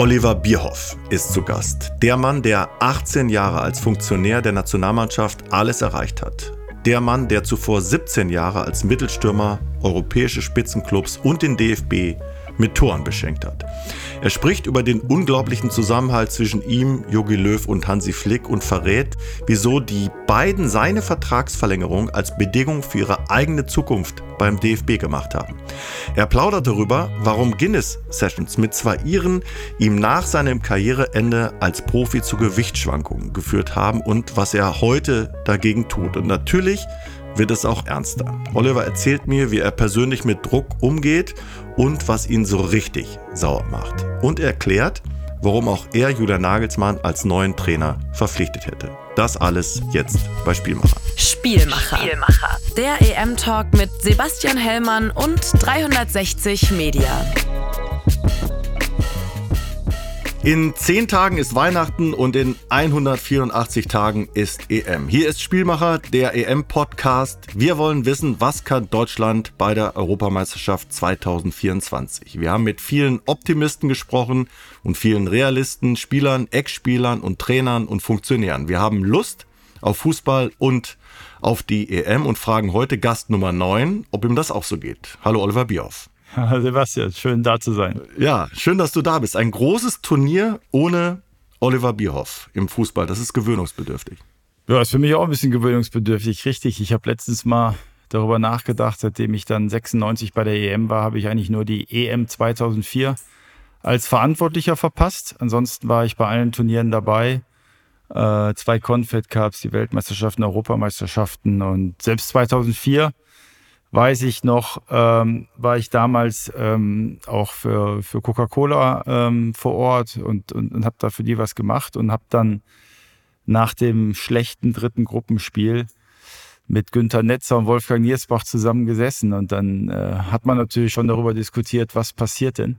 Oliver Bierhoff ist zu Gast. Der Mann, der 18 Jahre als Funktionär der Nationalmannschaft alles erreicht hat. Der Mann, der zuvor 17 Jahre als Mittelstürmer europäische Spitzenclubs und den DFB mit Toren beschenkt hat. Er spricht über den unglaublichen Zusammenhalt zwischen ihm, Jogi Löw und Hansi Flick und verrät, wieso die beiden seine Vertragsverlängerung als Bedingung für ihre eigene Zukunft beim DFB gemacht haben. Er plaudert darüber, warum Guinness Sessions mit zwei Iren ihm nach seinem Karriereende als Profi zu Gewichtsschwankungen geführt haben und was er heute dagegen tut. Und natürlich wird es auch ernster. Oliver erzählt mir, wie er persönlich mit Druck umgeht und was ihn so richtig sauer macht. Und er erklärt, warum auch er Julian Nagelsmann als neuen Trainer verpflichtet hätte. Das alles jetzt bei Spielmacher. Spielmacher. Spielmacher. Der EM-Talk mit Sebastian Hellmann und 360 Media. In 10 Tagen ist Weihnachten und in 184 Tagen ist EM. Hier ist Spielmacher, der EM-Podcast. Wir wollen wissen, was kann Deutschland bei der Europameisterschaft 2024. Wir haben mit vielen Optimisten gesprochen und vielen Realisten, Spielern, Ex-Spielern und Trainern und Funktionären. Wir haben Lust auf Fußball und auf die EM und fragen heute Gast Nummer 9, ob ihm das auch so geht. Hallo Oliver Bierhoff. Sebastian, schön da zu sein. Ja, schön, dass du da bist. Ein großes Turnier ohne Oliver Bierhoff im Fußball. Das ist gewöhnungsbedürftig. Ja, ist für mich auch ein bisschen gewöhnungsbedürftig, richtig. Ich habe letztens mal darüber nachgedacht, seitdem ich dann 96 bei der EM war, habe ich eigentlich nur die EM 2004 als Verantwortlicher verpasst. Ansonsten war ich bei allen Turnieren dabei. Äh, zwei Confed Cups, die Weltmeisterschaften, Europameisterschaften und selbst 2004 weiß ich noch, ähm, war ich damals ähm, auch für, für Coca-Cola ähm, vor Ort und, und, und habe da für die was gemacht und habe dann nach dem schlechten dritten Gruppenspiel mit Günter Netzer und Wolfgang Niersbach zusammengesessen und dann äh, hat man natürlich schon darüber diskutiert, was passiert denn.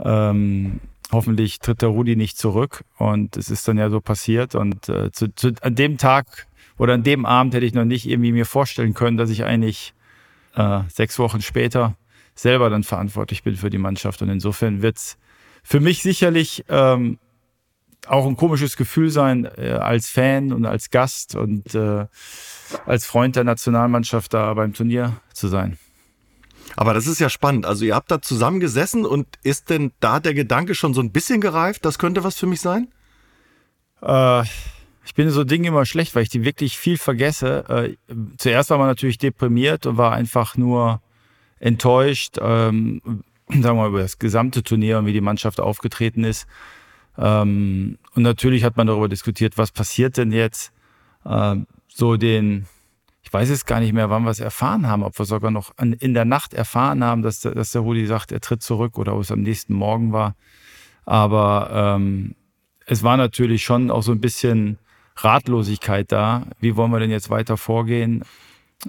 Ähm, hoffentlich tritt der Rudi nicht zurück und es ist dann ja so passiert und äh, zu, zu, an dem Tag oder an dem Abend hätte ich noch nicht irgendwie mir vorstellen können, dass ich eigentlich äh, sechs Wochen später selber dann verantwortlich bin für die Mannschaft. Und insofern wird es für mich sicherlich ähm, auch ein komisches Gefühl sein, äh, als Fan und als Gast und äh, als Freund der Nationalmannschaft da beim Turnier zu sein. Aber das ist ja spannend. Also ihr habt da zusammengesessen und ist denn da der Gedanke schon so ein bisschen gereift, das könnte was für mich sein? Äh, ich bin so Dinge immer schlecht, weil ich die wirklich viel vergesse. Äh, zuerst war man natürlich deprimiert und war einfach nur enttäuscht, ähm, sagen wir mal, über das gesamte Turnier und wie die Mannschaft aufgetreten ist. Ähm, und natürlich hat man darüber diskutiert, was passiert denn jetzt? Ähm, so den, ich weiß jetzt gar nicht mehr, wann wir es erfahren haben, ob wir sogar noch an, in der Nacht erfahren haben, dass, der, dass der Rudi sagt, er tritt zurück oder ob es am nächsten Morgen war. Aber ähm, es war natürlich schon auch so ein bisschen Ratlosigkeit da. Wie wollen wir denn jetzt weiter vorgehen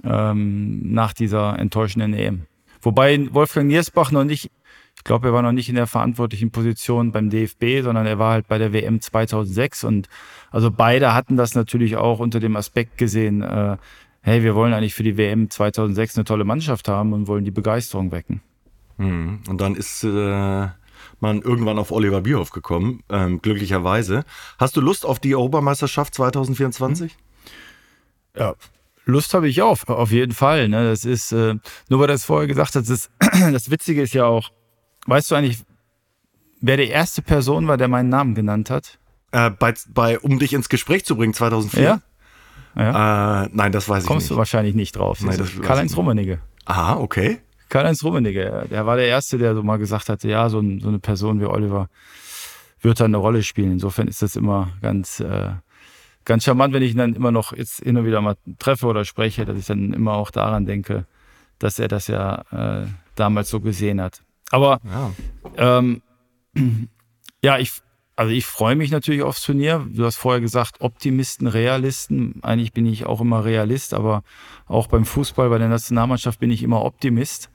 ähm, nach dieser enttäuschenden EM? Wobei Wolfgang Niersbach noch nicht, ich glaube, er war noch nicht in der verantwortlichen Position beim DFB, sondern er war halt bei der WM 2006 und also beide hatten das natürlich auch unter dem Aspekt gesehen, äh, hey, wir wollen eigentlich für die WM 2006 eine tolle Mannschaft haben und wollen die Begeisterung wecken. Hm. Und dann ist äh, man irgendwann auf Oliver Bierhoff gekommen, ähm, glücklicherweise. Hast du Lust auf die Europameisterschaft 2024? Ja, Lust habe ich auch, auf jeden Fall. Ne? Das ist, äh, nur weil du es vorher gesagt hast, das, das Witzige ist ja auch, weißt du eigentlich, wer die erste Person war, der meinen Namen genannt hat? Äh, bei, bei, um dich ins Gespräch zu bringen, 2004? Ja. ja. Äh, nein, das weiß ich Kommst nicht. Kommst du wahrscheinlich nicht drauf. Nein, das Karl-Heinz Rummenigge. Aha, okay. Karl-Heinz Rummenigge, der war der Erste, der so mal gesagt hatte, ja, so, ein, so eine Person wie Oliver wird da eine Rolle spielen. Insofern ist das immer ganz, äh, ganz charmant, wenn ich ihn dann immer noch jetzt hin und wieder mal treffe oder spreche, dass ich dann immer auch daran denke, dass er das ja äh, damals so gesehen hat. Aber ja, ähm, ja ich, also ich freue mich natürlich aufs Turnier. Du hast vorher gesagt, Optimisten, Realisten. Eigentlich bin ich auch immer Realist, aber auch beim Fußball, bei der Nationalmannschaft bin ich immer Optimist.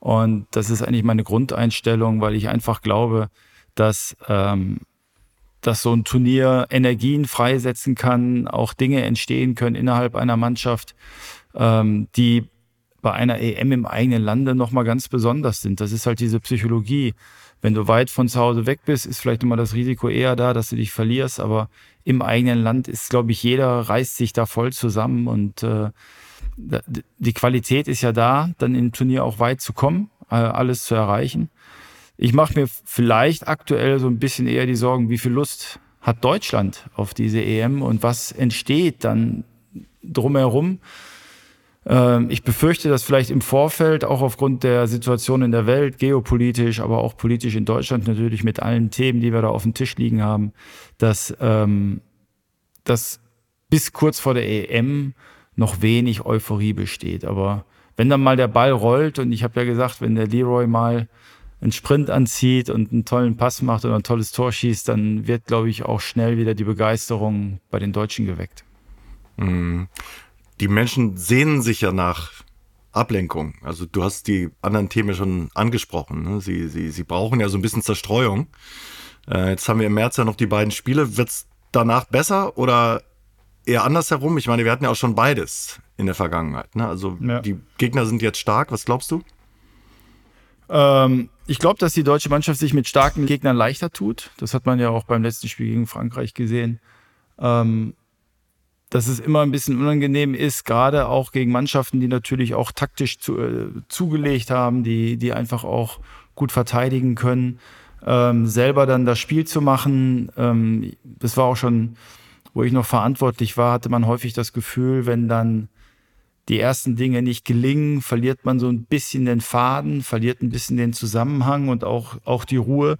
Und das ist eigentlich meine Grundeinstellung, weil ich einfach glaube, dass, ähm, dass so ein Turnier Energien freisetzen kann, auch Dinge entstehen können innerhalb einer Mannschaft, ähm, die bei einer EM im eigenen Lande nochmal ganz besonders sind. Das ist halt diese Psychologie Wenn du weit von zu Hause weg bist, ist vielleicht immer das Risiko eher da, dass du dich verlierst. Aber im eigenen Land ist, glaube ich, jeder reißt sich da voll zusammen und äh, die Qualität ist ja da, dann im Turnier auch weit zu kommen, äh, alles zu erreichen. Ich mache mir vielleicht aktuell so ein bisschen eher die Sorgen, wie viel Lust hat Deutschland auf diese EM und was entsteht dann drumherum. Ähm, ich befürchte, dass vielleicht im Vorfeld, auch aufgrund der Situation in der Welt, geopolitisch, aber auch politisch in Deutschland natürlich mit allen Themen, die wir da auf dem Tisch liegen haben, dass, ähm, dass bis kurz vor der EM noch wenig Euphorie besteht. Aber wenn dann mal der Ball rollt und ich habe ja gesagt, wenn der Leroy mal einen Sprint anzieht und einen tollen Pass macht oder ein tolles Tor schießt, dann wird, glaube ich, auch schnell wieder die Begeisterung bei den Deutschen geweckt. Mhm. Die Menschen sehnen sich ja nach Ablenkung. Also du hast die anderen Themen schon angesprochen. Ne? Sie, sie, sie brauchen ja so ein bisschen Zerstreuung. Äh, jetzt haben wir im März ja noch die beiden Spiele. Wird es danach besser oder eher andersherum? Ich meine, wir hatten ja auch schon beides in der Vergangenheit. Ne? Also ja. die Gegner sind jetzt stark. Was glaubst du? Ähm, ich glaube, dass die deutsche Mannschaft sich mit starken Gegnern leichter tut. Das hat man ja auch beim letzten Spiel gegen Frankreich gesehen. Ähm, dass es immer ein bisschen unangenehm ist, gerade auch gegen Mannschaften, die natürlich auch taktisch zu, äh, zugelegt haben, die, die einfach auch gut verteidigen können, ähm, selber dann das Spiel zu machen. Ähm, das war auch schon, wo ich noch verantwortlich war, hatte man häufig das Gefühl, wenn dann die ersten Dinge nicht gelingen, verliert man so ein bisschen den Faden, verliert ein bisschen den Zusammenhang und auch, auch die Ruhe,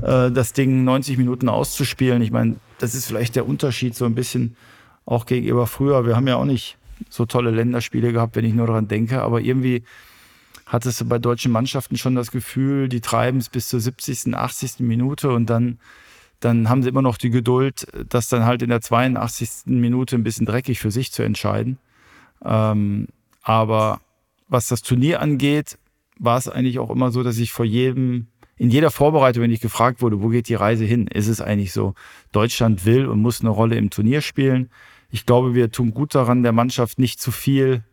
äh, das Ding 90 Minuten auszuspielen. Ich meine, das ist vielleicht der Unterschied so ein bisschen auch gegenüber früher. Wir haben ja auch nicht so tolle Länderspiele gehabt, wenn ich nur daran denke, aber irgendwie hattest du bei deutschen Mannschaften schon das Gefühl, die treiben es bis zur 70., 80. Minute und dann, dann haben sie immer noch die Geduld, das dann halt in der 82. Minute ein bisschen dreckig für sich zu entscheiden. Ähm, aber was das Turnier angeht, war es eigentlich auch immer so, dass ich vor jedem, in jeder Vorbereitung, wenn ich gefragt wurde, wo geht die Reise hin, ist es eigentlich so, Deutschland will und muss eine Rolle im Turnier spielen. Ich glaube, wir tun gut daran, der Mannschaft nicht zu viel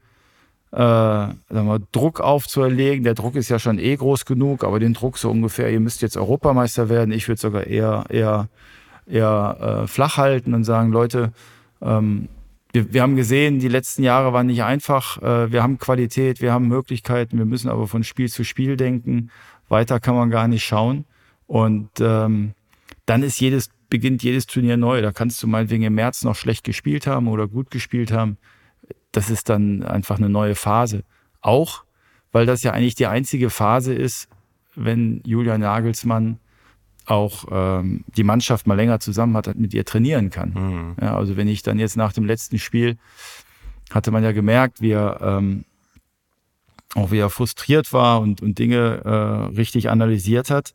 äh, wir, Druck aufzuerlegen. Der Druck ist ja schon eh groß genug, aber den Druck so ungefähr, ihr müsst jetzt Europameister werden. Ich würde sogar eher, eher, eher äh, flach halten und sagen, Leute, ähm, wir, wir haben gesehen, die letzten Jahre waren nicht einfach. Äh, wir haben Qualität, wir haben Möglichkeiten, wir müssen aber von Spiel zu Spiel denken. Weiter kann man gar nicht schauen. Und ähm, dann ist jedes, beginnt jedes Turnier neu. Da kannst du meinetwegen im März noch schlecht gespielt haben oder gut gespielt haben. Das ist dann einfach eine neue Phase. Auch, weil das ja eigentlich die einzige Phase ist, wenn Julian Nagelsmann auch ähm, die Mannschaft mal länger zusammen hat, mit ihr trainieren kann. Mhm. Ja, also wenn ich dann jetzt nach dem letzten Spiel hatte man ja gemerkt, wie er ähm, auch wie er frustriert war und, und Dinge äh, richtig analysiert hat.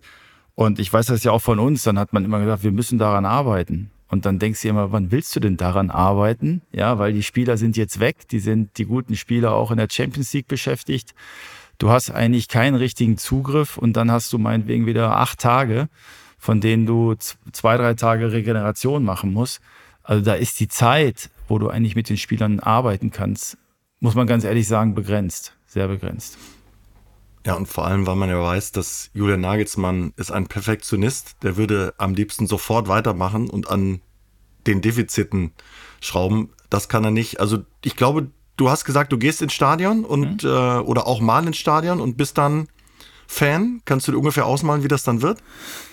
Und ich weiß das ja auch von uns, dann hat man immer gesagt, wir müssen daran arbeiten. Und dann denkst du immer, wann willst du denn daran arbeiten? Ja, weil die Spieler sind jetzt weg, die sind die guten Spieler auch in der Champions League beschäftigt. Du hast eigentlich keinen richtigen Zugriff und dann hast du meinetwegen wieder acht Tage, von denen du zwei, drei Tage Regeneration machen musst. Also da ist die Zeit, wo du eigentlich mit den Spielern arbeiten kannst, muss man ganz ehrlich sagen, begrenzt, sehr begrenzt. Ja, und vor allem, weil man ja weiß, dass Julian Nagelsmann ist ein Perfektionist, der würde am liebsten sofort weitermachen und an den Defiziten schrauben. Das kann er nicht. Also ich glaube, du hast gesagt, du gehst ins Stadion und mhm. äh, oder auch mal ins Stadion und bist dann Fan. Kannst du dir ungefähr ausmalen, wie das dann wird?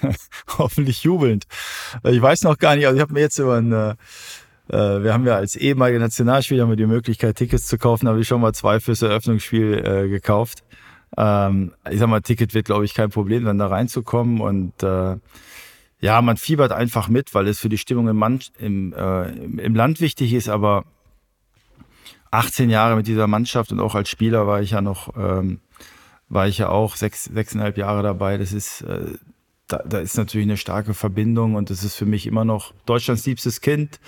Hoffentlich jubelnd. Ich weiß noch gar nicht, also ich habe mir jetzt über ein äh, äh, wir haben ja als ehemalige Nationalspieler die Möglichkeit, Tickets zu kaufen, habe ich schon mal zwei fürs Eröffnungsspiel äh, gekauft. Ähm, ich sag mal, Ticket wird, glaube ich, kein Problem, dann da reinzukommen und äh, ja, man fiebert einfach mit, weil es für die Stimmung im, Mann, im, äh, im Land wichtig ist, aber 18 Jahre mit dieser Mannschaft und auch als Spieler war ich ja noch, ähm, war ich ja auch sechs, sechseinhalb Jahre dabei. Das ist, äh, da, da ist natürlich eine starke Verbindung und das ist für mich immer noch Deutschlands liebstes Kind,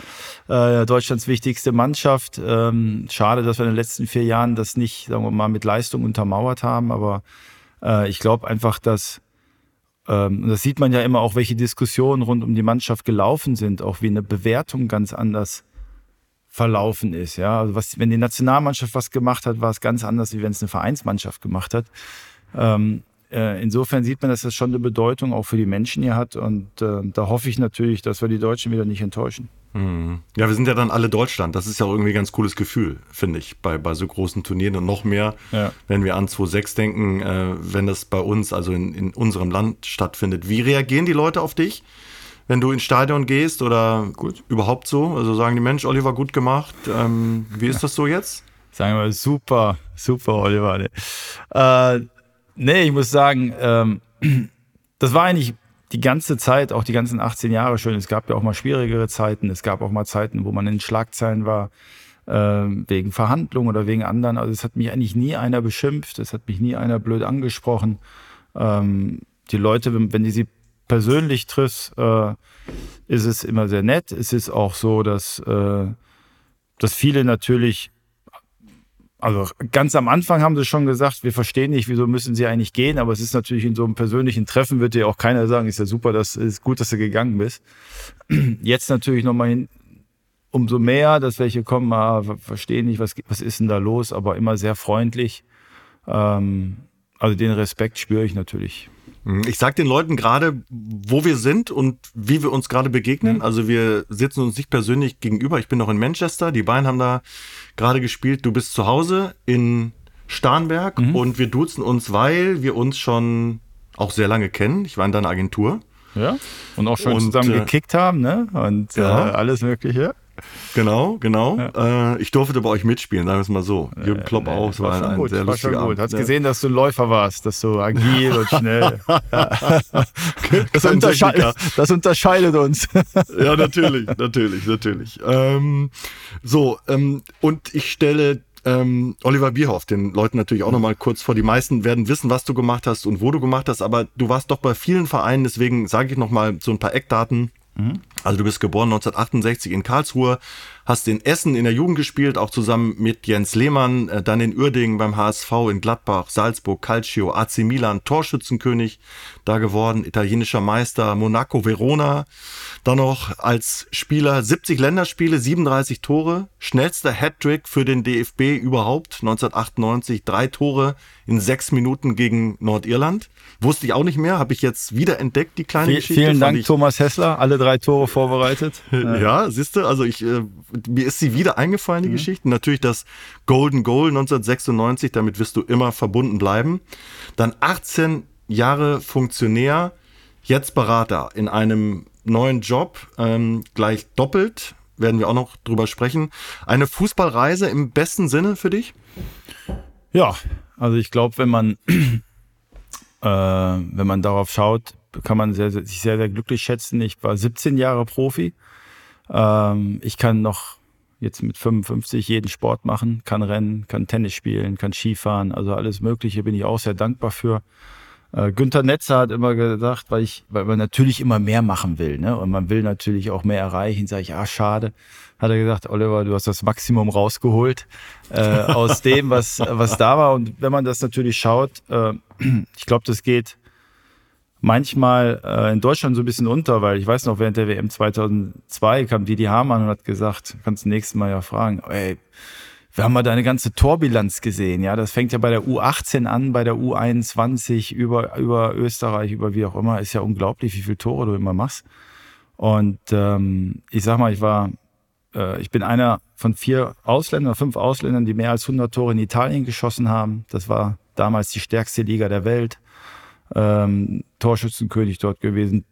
äh, Deutschlands wichtigste Mannschaft. Ähm, schade, dass wir in den letzten vier Jahren das nicht, sagen wir mal, mit Leistung untermauert haben, aber äh, ich glaube einfach, dass ähm, das sieht man ja immer auch, welche Diskussionen rund um die Mannschaft gelaufen sind, auch wie eine Bewertung ganz anders verlaufen ist. Ja, also was, wenn die Nationalmannschaft was gemacht hat, war es ganz anders, wie wenn es eine Vereinsmannschaft gemacht hat. Ähm, äh, insofern sieht man, dass das schon eine Bedeutung auch für die Menschen hier hat. Und äh, da hoffe ich natürlich, dass wir die Deutschen wieder nicht enttäuschen. Mhm. Ja, wir sind ja dann alle Deutschland. Das ist ja auch irgendwie ein ganz cooles Gefühl, finde ich, bei, bei so großen Turnieren und noch mehr, ja. wenn wir an 2.6 denken, äh, wenn das bei uns, also in, in unserem Land stattfindet. Wie reagieren die Leute auf dich, wenn du ins Stadion gehst oder gut. überhaupt so? Also sagen die Mensch, Oliver, gut gemacht. Ähm, wie ist das so jetzt? Sagen wir, super, super, Oliver. Äh, nee ich muss sagen, ähm, das war eigentlich die ganze Zeit, auch die ganzen 18 Jahre schön. Es gab ja auch mal schwierigere Zeiten. Es gab auch mal Zeiten, wo man in Schlagzeilen war, äh, wegen Verhandlungen oder wegen anderen. Also es hat mich eigentlich nie einer beschimpft. Es hat mich nie einer blöd angesprochen. Ähm, die Leute, wenn, wenn du sie persönlich triffst, äh, ist es immer sehr nett. Es ist auch so, dass, äh, dass viele natürlich also ganz am Anfang haben sie schon gesagt, wir verstehen nicht, wieso müssen sie eigentlich gehen, aber es ist natürlich in so einem persönlichen Treffen wird dir auch keiner sagen, ist ja super, das ist gut, dass du gegangen bist. Jetzt natürlich nochmal hin, umso mehr, dass welche kommen, ah, verstehen nicht, was, was ist denn da los, aber immer sehr freundlich. Ähm, also den Respekt spüre ich natürlich. Mhm. Ich sage den Leuten gerade, wo wir sind und wie wir uns gerade begegnen. Mhm. Also wir sitzen uns nicht persönlich gegenüber. Ich bin noch in Manchester. Die beiden haben da gerade gespielt. Du bist zu Hause in Starnberg mhm. und wir duzen uns, weil wir uns schon auch sehr lange kennen. Ich war in deiner Agentur. Ja. Und auch schon und, zusammen äh, gekickt haben, ne? Und ja. äh, alles Mögliche. Genau, genau. Ja. Äh, ich durfte bei euch mitspielen, sagen wir es mal so. Jürgen Klopp nee, auch, es war, war ein, gut, sehr war lustiger Abend. Hast ja. gesehen, dass du ein Läufer warst, dass du agil und schnell. das, untersche das, unterscheidet uns. ja, natürlich, natürlich, natürlich. Ähm, so, ähm, und ich stelle ähm, Oliver Bierhoff, den Leuten natürlich auch nochmal kurz vor. Die meisten werden wissen, was du gemacht hast und wo du gemacht hast, aber du warst doch bei vielen Vereinen, deswegen sage ich nochmal so ein paar Eckdaten. Mhm. Also du bist geboren 1968 in Karlsruhe, hast in Essen in der Jugend gespielt, auch zusammen mit Jens Lehmann, äh, dann in Uerdingen beim HSV, in Gladbach, Salzburg, Calcio, AC Milan, Torschützenkönig da geworden, italienischer Meister, Monaco, Verona. Dann noch als Spieler 70 Länderspiele, 37 Tore, schnellster Hattrick für den DFB überhaupt, 1998, drei Tore in sechs Minuten gegen Nordirland. Wusste ich auch nicht mehr, habe ich jetzt wieder entdeckt, die kleine v Geschichte. Vielen Dank, Thomas Hessler, alle drei Tore vorbereitet. ja, ja siehst du, also ich, äh, mir ist sie wieder eingefallen, die mhm. Geschichte. Natürlich das Golden Goal 1996, damit wirst du immer verbunden bleiben. Dann 18 Jahre Funktionär, jetzt Berater in einem neuen Job, ähm, gleich doppelt, werden wir auch noch drüber sprechen. Eine Fußballreise im besten Sinne für dich? Ja, also ich glaube, wenn man äh, wenn man darauf schaut, kann man sehr, sich sehr, sehr glücklich schätzen. Ich war 17 Jahre Profi. Ähm, ich kann noch jetzt mit 55 jeden Sport machen, kann rennen, kann Tennis spielen, kann Skifahren, also alles Mögliche bin ich auch sehr dankbar für. Äh, Günther Netzer hat immer gesagt, weil ich, weil man natürlich immer mehr machen will, ne? Und man will natürlich auch mehr erreichen. Sage ich, ah, schade. Hat er gesagt, Oliver, du hast das Maximum rausgeholt äh, aus dem, was, was da war. Und wenn man das natürlich schaut, äh, ich glaube, das geht manchmal äh, in Deutschland so ein bisschen unter, weil ich weiß noch, während der WM 2002 kam Didi Hamann und hat gesagt, kannst du nächstes Mal ja fragen, ey, wir haben mal deine ganze Torbilanz gesehen. Ja, das fängt ja bei der U18 an, bei der U21 über, über Österreich, über wie auch immer. Ist ja unglaublich, wie viele Tore du immer machst. Und ähm, ich sag mal, ich war, äh, ich bin einer von vier Ausländern, fünf Ausländern, die mehr als 100 Tore in Italien geschossen haben. Das war damals die stärkste Liga der Welt. Ähm, Torschützenkönig dort gewesen.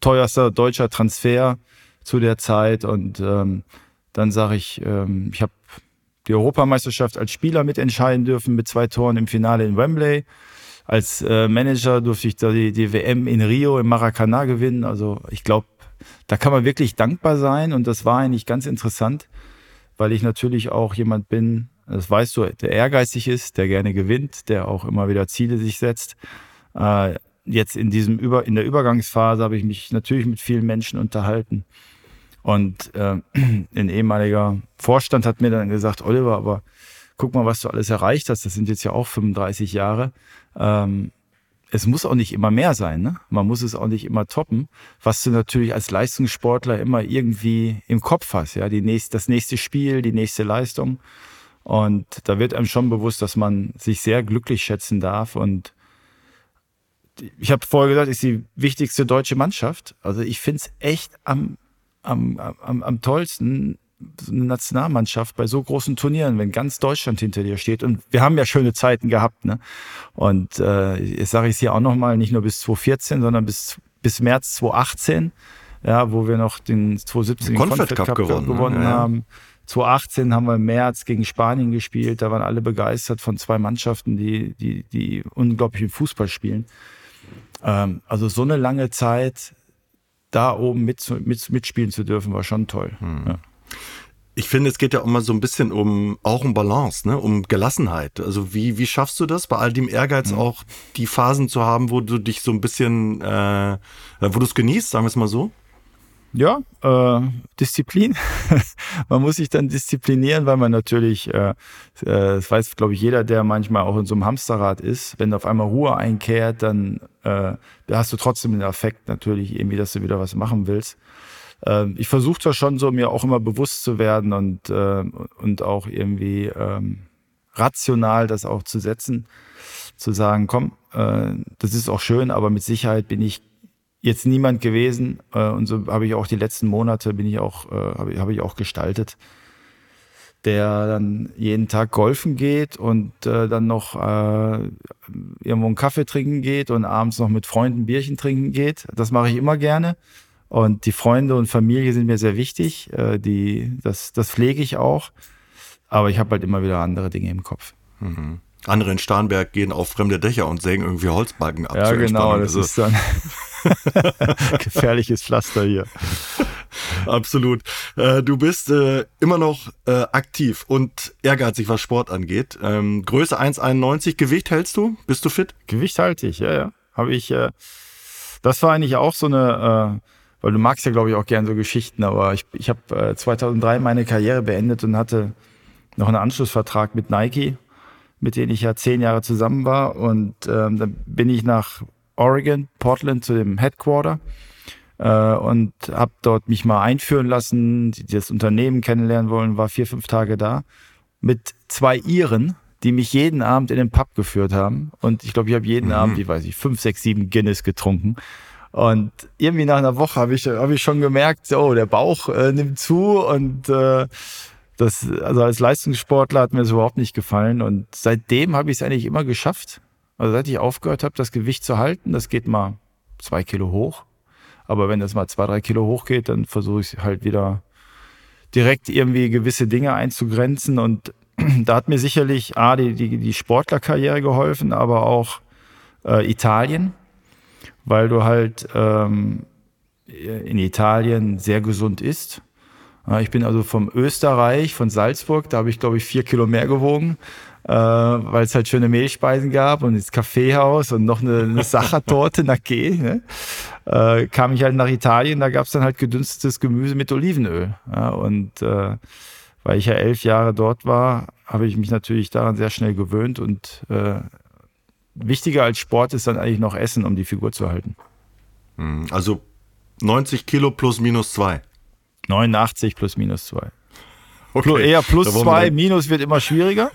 Teuerster deutscher Transfer zu der Zeit. Und ähm, dann sage ich, ähm, ich habe die Europameisterschaft als Spieler mitentscheiden dürfen mit zwei Toren im Finale in Wembley. Als äh, Manager durfte ich da die, die WM in Rio im Maracanã gewinnen. Also ich glaube, da kann man wirklich dankbar sein und das war eigentlich ganz interessant, weil ich natürlich auch jemand bin, das weißt du, der ehrgeizig ist, der gerne gewinnt, der auch immer wieder Ziele sich setzt. Äh, jetzt in diesem Über, in der Übergangsphase habe ich mich natürlich mit vielen Menschen unterhalten und äh, ein ehemaliger Vorstand hat mir dann gesagt, Oliver, aber guck mal, was du alles erreicht hast. Das sind jetzt ja auch 35 Jahre. Ähm, es muss auch nicht immer mehr sein. Ne? Man muss es auch nicht immer toppen, was du natürlich als Leistungssportler immer irgendwie im Kopf hast. Ja, die nächste, das nächste Spiel, die nächste Leistung. Und da wird einem schon bewusst, dass man sich sehr glücklich schätzen darf. Und ich habe vorher gesagt, ist die wichtigste deutsche Mannschaft. Also ich finde es echt am, am, am, am tollsten, so eine Nationalmannschaft bei so großen Turnieren, wenn ganz Deutschland hinter dir steht. Und wir haben ja schöne Zeiten gehabt. Ne? Und äh, jetzt sage ich es hier auch nochmal, nicht nur bis 2014, sondern bis, bis März 2018, ja, wo wir noch den 2017 den Confed Cup, Cup gewonnen, gewonnen ja, haben. 2018 haben wir im März gegen Spanien gespielt. Da waren alle begeistert von zwei Mannschaften, die, die, die unglaublichen Fußball spielen. Ähm, also so eine lange Zeit da oben mit, mit, mitspielen zu dürfen, war schon toll. Hm. Ja. Ich finde, es geht ja immer so ein bisschen um auch um Balance, ne? um Gelassenheit. Also wie, wie schaffst du das, bei all dem Ehrgeiz mhm. auch die Phasen zu haben, wo du dich so ein bisschen, äh, wo du es genießt, sagen wir es mal so? Ja, äh, Disziplin. man muss sich dann disziplinieren, weil man natürlich, äh, äh, das weiß, glaube ich, jeder, der manchmal auch in so einem Hamsterrad ist, wenn auf einmal Ruhe einkehrt, dann äh, hast du trotzdem den Effekt natürlich irgendwie, dass du wieder was machen willst. Äh, ich versuche zwar schon so, mir auch immer bewusst zu werden und, äh, und auch irgendwie ähm, rational das auch zu setzen, zu sagen, komm, äh, das ist auch schön, aber mit Sicherheit bin ich jetzt niemand gewesen äh, und so habe ich auch die letzten Monate bin ich auch äh, habe hab ich auch gestaltet, der dann jeden Tag golfen geht und äh, dann noch äh, irgendwo einen Kaffee trinken geht und abends noch mit Freunden Bierchen trinken geht. Das mache ich immer gerne. Und die Freunde und Familie sind mir sehr wichtig. Äh, die, das, das pflege ich auch. Aber ich habe halt immer wieder andere Dinge im Kopf. Mhm. Andere in Starnberg gehen auf fremde Dächer und sägen irgendwie Holzbalken ab. Ja, genau, das also. ist dann gefährliches Pflaster hier. Absolut. Äh, du bist äh, immer noch äh, aktiv und ehrgeizig, was Sport angeht. Ähm, Größe 1,91, Gewicht hältst du? Bist du fit? Gewicht halte ich, ja, ja. Habe ich, das war eigentlich auch so eine, weil du magst ja, glaube ich, auch gern so Geschichten, aber ich, ich habe äh, 2003 meine Karriere beendet und hatte noch einen Anschlussvertrag mit Nike mit denen ich ja zehn Jahre zusammen war. Und ähm, dann bin ich nach Oregon, Portland zu dem Headquarter äh, und habe dort mich mal einführen lassen, das Unternehmen kennenlernen wollen, war vier, fünf Tage da mit zwei Iren, die mich jeden Abend in den Pub geführt haben. Und ich glaube, ich habe jeden mhm. Abend, ich weiß nicht, fünf, sechs, sieben Guinness getrunken. Und irgendwie nach einer Woche habe ich, hab ich schon gemerkt, oh, der Bauch äh, nimmt zu und äh, das, also als Leistungssportler hat mir das überhaupt nicht gefallen. Und seitdem habe ich es eigentlich immer geschafft. Also seit ich aufgehört habe, das Gewicht zu halten, das geht mal zwei Kilo hoch. Aber wenn das mal zwei, drei Kilo hochgeht, dann versuche ich halt wieder direkt irgendwie gewisse Dinge einzugrenzen. Und da hat mir sicherlich A, die, die, die Sportlerkarriere geholfen, aber auch äh, Italien, weil du halt ähm, in Italien sehr gesund isst ich bin also vom Österreich, von Salzburg, da habe ich glaube ich vier Kilo mehr gewogen, äh, weil es halt schöne Mehlspeisen gab und das Kaffeehaus und noch eine, eine Sachertorte nach G. Ne? Äh, kam ich halt nach Italien, da gab es dann halt gedünstetes Gemüse mit Olivenöl. Ja? Und äh, weil ich ja elf Jahre dort war, habe ich mich natürlich daran sehr schnell gewöhnt und äh, wichtiger als Sport ist dann eigentlich noch Essen, um die Figur zu halten. Hm, also 90 Kilo plus minus zwei. 89 plus minus 2. Okay. Eher plus 2, minus wird immer schwieriger.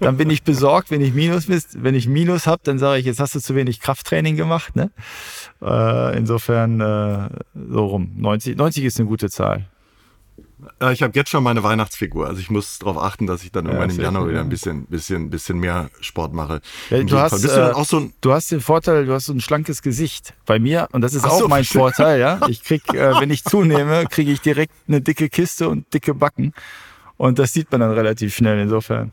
Dann bin ich besorgt, wenn ich Minus. Wenn ich Minus habe, dann sage ich, jetzt hast du zu wenig Krafttraining gemacht. Ne? Äh, insofern äh, so rum. 90, 90 ist eine gute Zahl. Äh, ich habe jetzt schon meine Weihnachtsfigur. Also ich muss darauf achten, dass ich dann irgendwann ja, im Januar wieder ein bisschen, bisschen, bisschen mehr Sport mache. Ja, du, hast, äh, auch so du hast den Vorteil, du hast so ein schlankes Gesicht. Bei mir, und das ist Ach auch so, mein Vorteil, ja. Ich krieg, äh, wenn ich zunehme, kriege ich direkt eine dicke Kiste und dicke Backen. Und das sieht man dann relativ schnell insofern.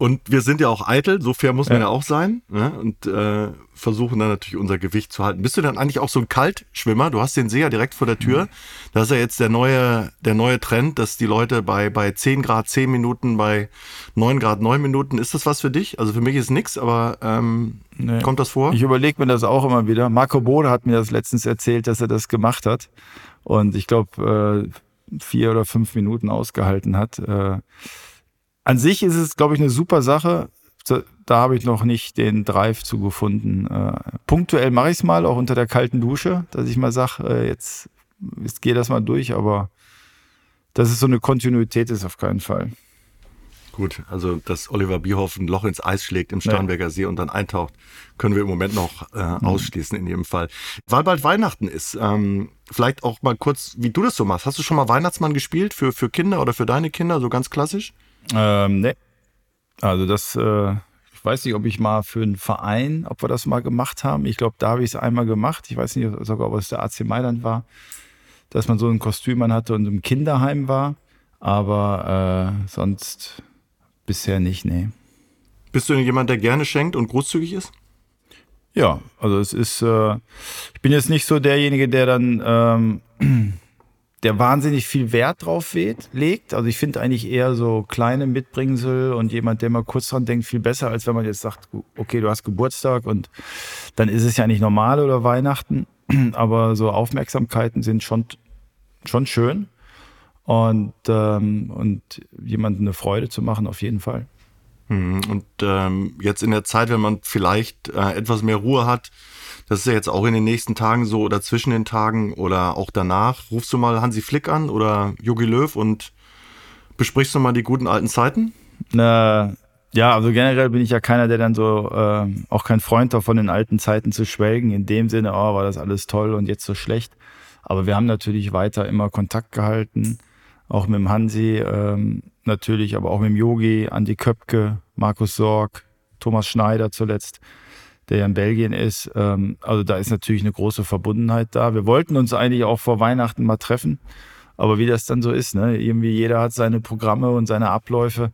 Und wir sind ja auch eitel, so fair muss man ja, ja auch sein. Ne? Und äh, versuchen dann natürlich unser Gewicht zu halten. Bist du dann eigentlich auch so ein Kaltschwimmer? Du hast den See ja direkt vor der Tür. Mhm. Das ist ja jetzt der neue, der neue Trend, dass die Leute bei, bei 10 Grad 10 Minuten, bei 9 Grad 9 Minuten. Ist das was für dich? Also für mich ist nichts, aber ähm, nee. kommt das vor? Ich überlege mir das auch immer wieder. Marco Bode hat mir das letztens erzählt, dass er das gemacht hat. Und ich glaube, äh, vier oder fünf Minuten ausgehalten hat. Äh, an sich ist es, glaube ich, eine super Sache. Da habe ich noch nicht den Drive zu gefunden. Äh, punktuell mache ich es mal, auch unter der kalten Dusche, dass ich mal sage, äh, jetzt, jetzt gehe das mal durch, aber dass es so eine Kontinuität ist auf keinen Fall. Gut, also dass Oliver Bierhoff ein Loch ins Eis schlägt im Starnberger ja. See und dann eintaucht, können wir im Moment noch äh, mhm. ausschließen in jedem Fall. Weil bald Weihnachten ist, ähm, vielleicht auch mal kurz, wie du das so machst. Hast du schon mal Weihnachtsmann gespielt für, für Kinder oder für deine Kinder, so ganz klassisch? Ähm, nee. Also das, äh, ich weiß nicht, ob ich mal für einen Verein, ob wir das mal gemacht haben. Ich glaube, da habe ich es einmal gemacht. Ich weiß nicht sogar, ob es der AC Mailand war, dass man so ein Kostüm hatte und im Kinderheim war. Aber äh, sonst bisher nicht, nee. Bist du denn jemand, der gerne schenkt und großzügig ist? Ja, also es ist, äh, ich bin jetzt nicht so derjenige, der dann, ähm, der wahnsinnig viel Wert drauf weht, legt. Also ich finde eigentlich eher so kleine Mitbringsel und jemand, der mal kurz dran denkt, viel besser, als wenn man jetzt sagt, okay, du hast Geburtstag und dann ist es ja nicht normal oder Weihnachten. Aber so Aufmerksamkeiten sind schon, schon schön und, ähm, und jemandem eine Freude zu machen, auf jeden Fall. Hm, und ähm, jetzt in der Zeit, wenn man vielleicht äh, etwas mehr Ruhe hat, das ist ja jetzt auch in den nächsten Tagen so oder zwischen den Tagen oder auch danach, rufst du mal Hansi Flick an oder Jogi Löw und besprichst du mal die guten alten Zeiten? Na, ja, also generell bin ich ja keiner, der dann so, äh, auch kein Freund davon, in alten Zeiten zu schwelgen, in dem Sinne, oh, war das alles toll und jetzt so schlecht. Aber wir haben natürlich weiter immer Kontakt gehalten auch mit dem Hansi ähm, natürlich, aber auch mit dem Yogi, Andi Köpke, Markus Sorg, Thomas Schneider zuletzt, der ja in Belgien ist. Ähm, also da ist natürlich eine große Verbundenheit da. Wir wollten uns eigentlich auch vor Weihnachten mal treffen, aber wie das dann so ist, ne? irgendwie jeder hat seine Programme und seine Abläufe.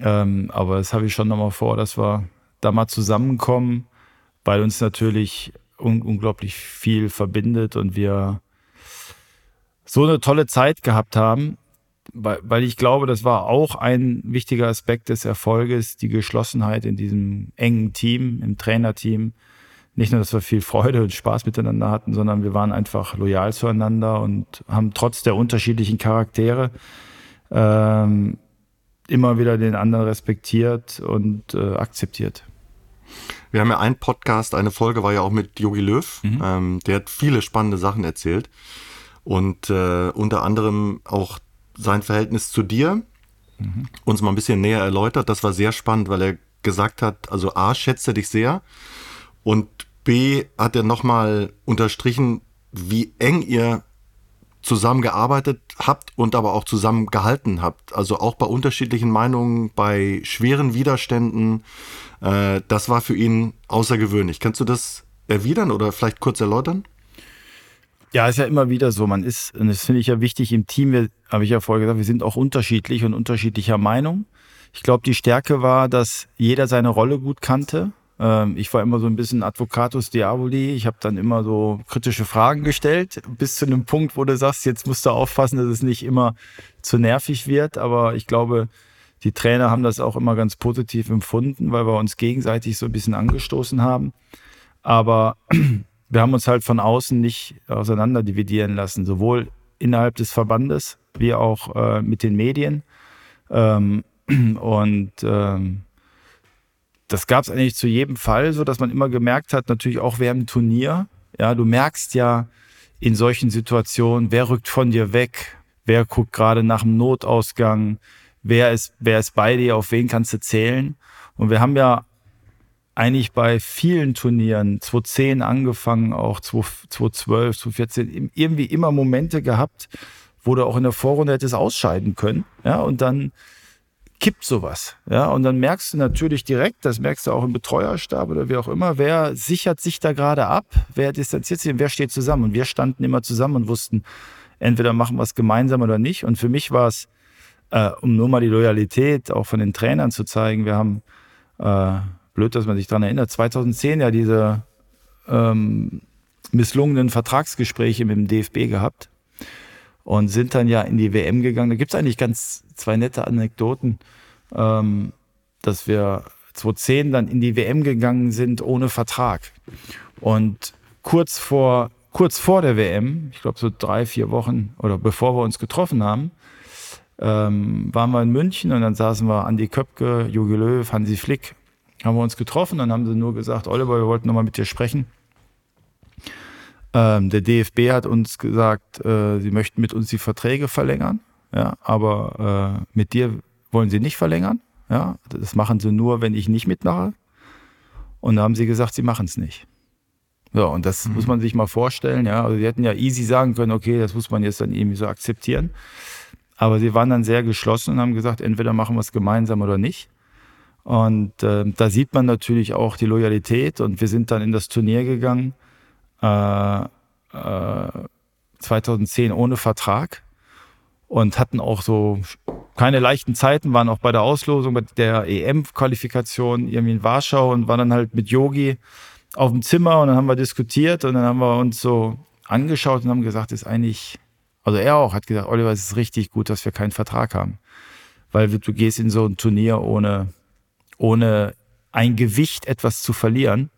Ähm, aber das habe ich schon nochmal vor, dass wir da mal zusammenkommen, weil uns natürlich un unglaublich viel verbindet und wir so eine tolle Zeit gehabt haben, weil, weil ich glaube, das war auch ein wichtiger Aspekt des Erfolges, die Geschlossenheit in diesem engen Team, im Trainerteam. Nicht nur, dass wir viel Freude und Spaß miteinander hatten, sondern wir waren einfach loyal zueinander und haben trotz der unterschiedlichen Charaktere ähm, immer wieder den anderen respektiert und äh, akzeptiert. Wir haben ja einen Podcast, eine Folge war ja auch mit Jogi Löw. Mhm. Ähm, der hat viele spannende Sachen erzählt und äh, unter anderem auch sein Verhältnis zu dir mhm. uns mal ein bisschen näher erläutert. Das war sehr spannend, weil er gesagt hat, also A, schätze dich sehr und B, hat er nochmal unterstrichen, wie eng ihr zusammengearbeitet habt und aber auch zusammengehalten habt. Also auch bei unterschiedlichen Meinungen, bei schweren Widerständen. Äh, das war für ihn außergewöhnlich. Kannst du das erwidern oder vielleicht kurz erläutern? Ja, ist ja immer wieder so. Man ist, und das finde ich ja wichtig im Team, habe ich ja vorher gesagt, wir sind auch unterschiedlich und unterschiedlicher Meinung. Ich glaube, die Stärke war, dass jeder seine Rolle gut kannte. Ähm, ich war immer so ein bisschen Advocatus Diaboli. Ich habe dann immer so kritische Fragen gestellt, bis zu einem Punkt, wo du sagst, jetzt musst du aufpassen, dass es nicht immer zu nervig wird. Aber ich glaube, die Trainer haben das auch immer ganz positiv empfunden, weil wir uns gegenseitig so ein bisschen angestoßen haben. Aber wir haben uns halt von außen nicht auseinander dividieren lassen, sowohl innerhalb des Verbandes wie auch äh, mit den Medien. Ähm, und ähm, das gab es eigentlich zu jedem Fall, so dass man immer gemerkt hat, natürlich auch während dem Turnier, ja, du merkst ja in solchen Situationen, wer rückt von dir weg, wer guckt gerade nach dem Notausgang, wer ist, wer ist bei dir, auf wen kannst du zählen. Und wir haben ja eigentlich bei vielen Turnieren, 2010 angefangen, auch 2012, 2014, irgendwie immer Momente gehabt, wo du auch in der Vorrunde hättest ausscheiden können. Ja, und dann kippt sowas. Ja, und dann merkst du natürlich direkt, das merkst du auch im Betreuerstab oder wie auch immer, wer sichert sich da gerade ab, wer distanziert sich und wer steht zusammen. Und wir standen immer zusammen und wussten, entweder machen wir es gemeinsam oder nicht. Und für mich war es, äh, um nur mal die Loyalität auch von den Trainern zu zeigen, wir haben äh, blöd, dass man sich daran erinnert, 2010 ja diese ähm, misslungenen Vertragsgespräche mit dem DFB gehabt und sind dann ja in die WM gegangen. Da gibt es eigentlich ganz zwei nette Anekdoten, ähm, dass wir 2010 dann in die WM gegangen sind ohne Vertrag. Und kurz vor, kurz vor der WM, ich glaube so drei, vier Wochen oder bevor wir uns getroffen haben, ähm, waren wir in München und dann saßen wir Andi Köpke, Jogi Löw, Hansi Flick haben wir uns getroffen, dann haben sie nur gesagt, Oliver, wir wollten nochmal mit dir sprechen. Ähm, der DFB hat uns gesagt, äh, sie möchten mit uns die Verträge verlängern, ja, aber äh, mit dir wollen sie nicht verlängern. Ja, das machen sie nur, wenn ich nicht mitmache. Und da haben sie gesagt, sie machen es nicht. Ja, und das mhm. muss man sich mal vorstellen. Ja, also sie hätten ja easy sagen können, okay, das muss man jetzt dann irgendwie so akzeptieren. Aber sie waren dann sehr geschlossen und haben gesagt, entweder machen wir es gemeinsam oder nicht. Und äh, da sieht man natürlich auch die Loyalität. Und wir sind dann in das Turnier gegangen, äh, äh, 2010 ohne Vertrag und hatten auch so keine leichten Zeiten, waren auch bei der Auslosung, bei der EM-Qualifikation irgendwie in Warschau und waren dann halt mit Yogi auf dem Zimmer und dann haben wir diskutiert und dann haben wir uns so angeschaut und haben gesagt, ist eigentlich, also er auch hat gesagt, Oliver, es ist richtig gut, dass wir keinen Vertrag haben. Weil du gehst in so ein Turnier ohne, ohne ein Gewicht etwas zu verlieren,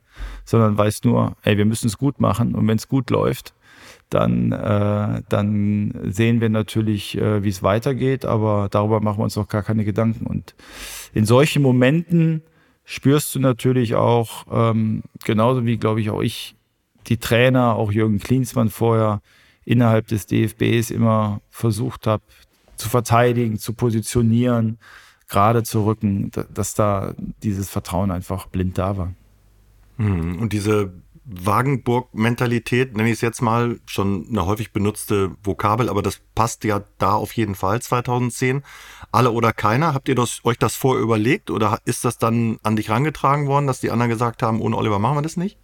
sondern weißt nur, ey, wir müssen es gut machen und wenn es gut läuft, dann, äh, dann sehen wir natürlich, äh, wie es weitergeht, aber darüber machen wir uns auch gar keine Gedanken. Und in solchen Momenten spürst du natürlich auch, ähm, genauso wie, glaube ich, auch ich, die Trainer, auch Jürgen Klinsmann vorher innerhalb des DFBs immer versucht habe, zu verteidigen, zu positionieren, gerade zu rücken, dass da dieses Vertrauen einfach blind da war. Hm, und diese Wagenburg-Mentalität, nenne ich es jetzt mal, schon eine häufig benutzte Vokabel, aber das passt ja da auf jeden Fall 2010. Alle oder keiner, habt ihr das, euch das vorher überlegt oder ist das dann an dich rangetragen worden, dass die anderen gesagt haben, ohne Oliver machen wir das nicht?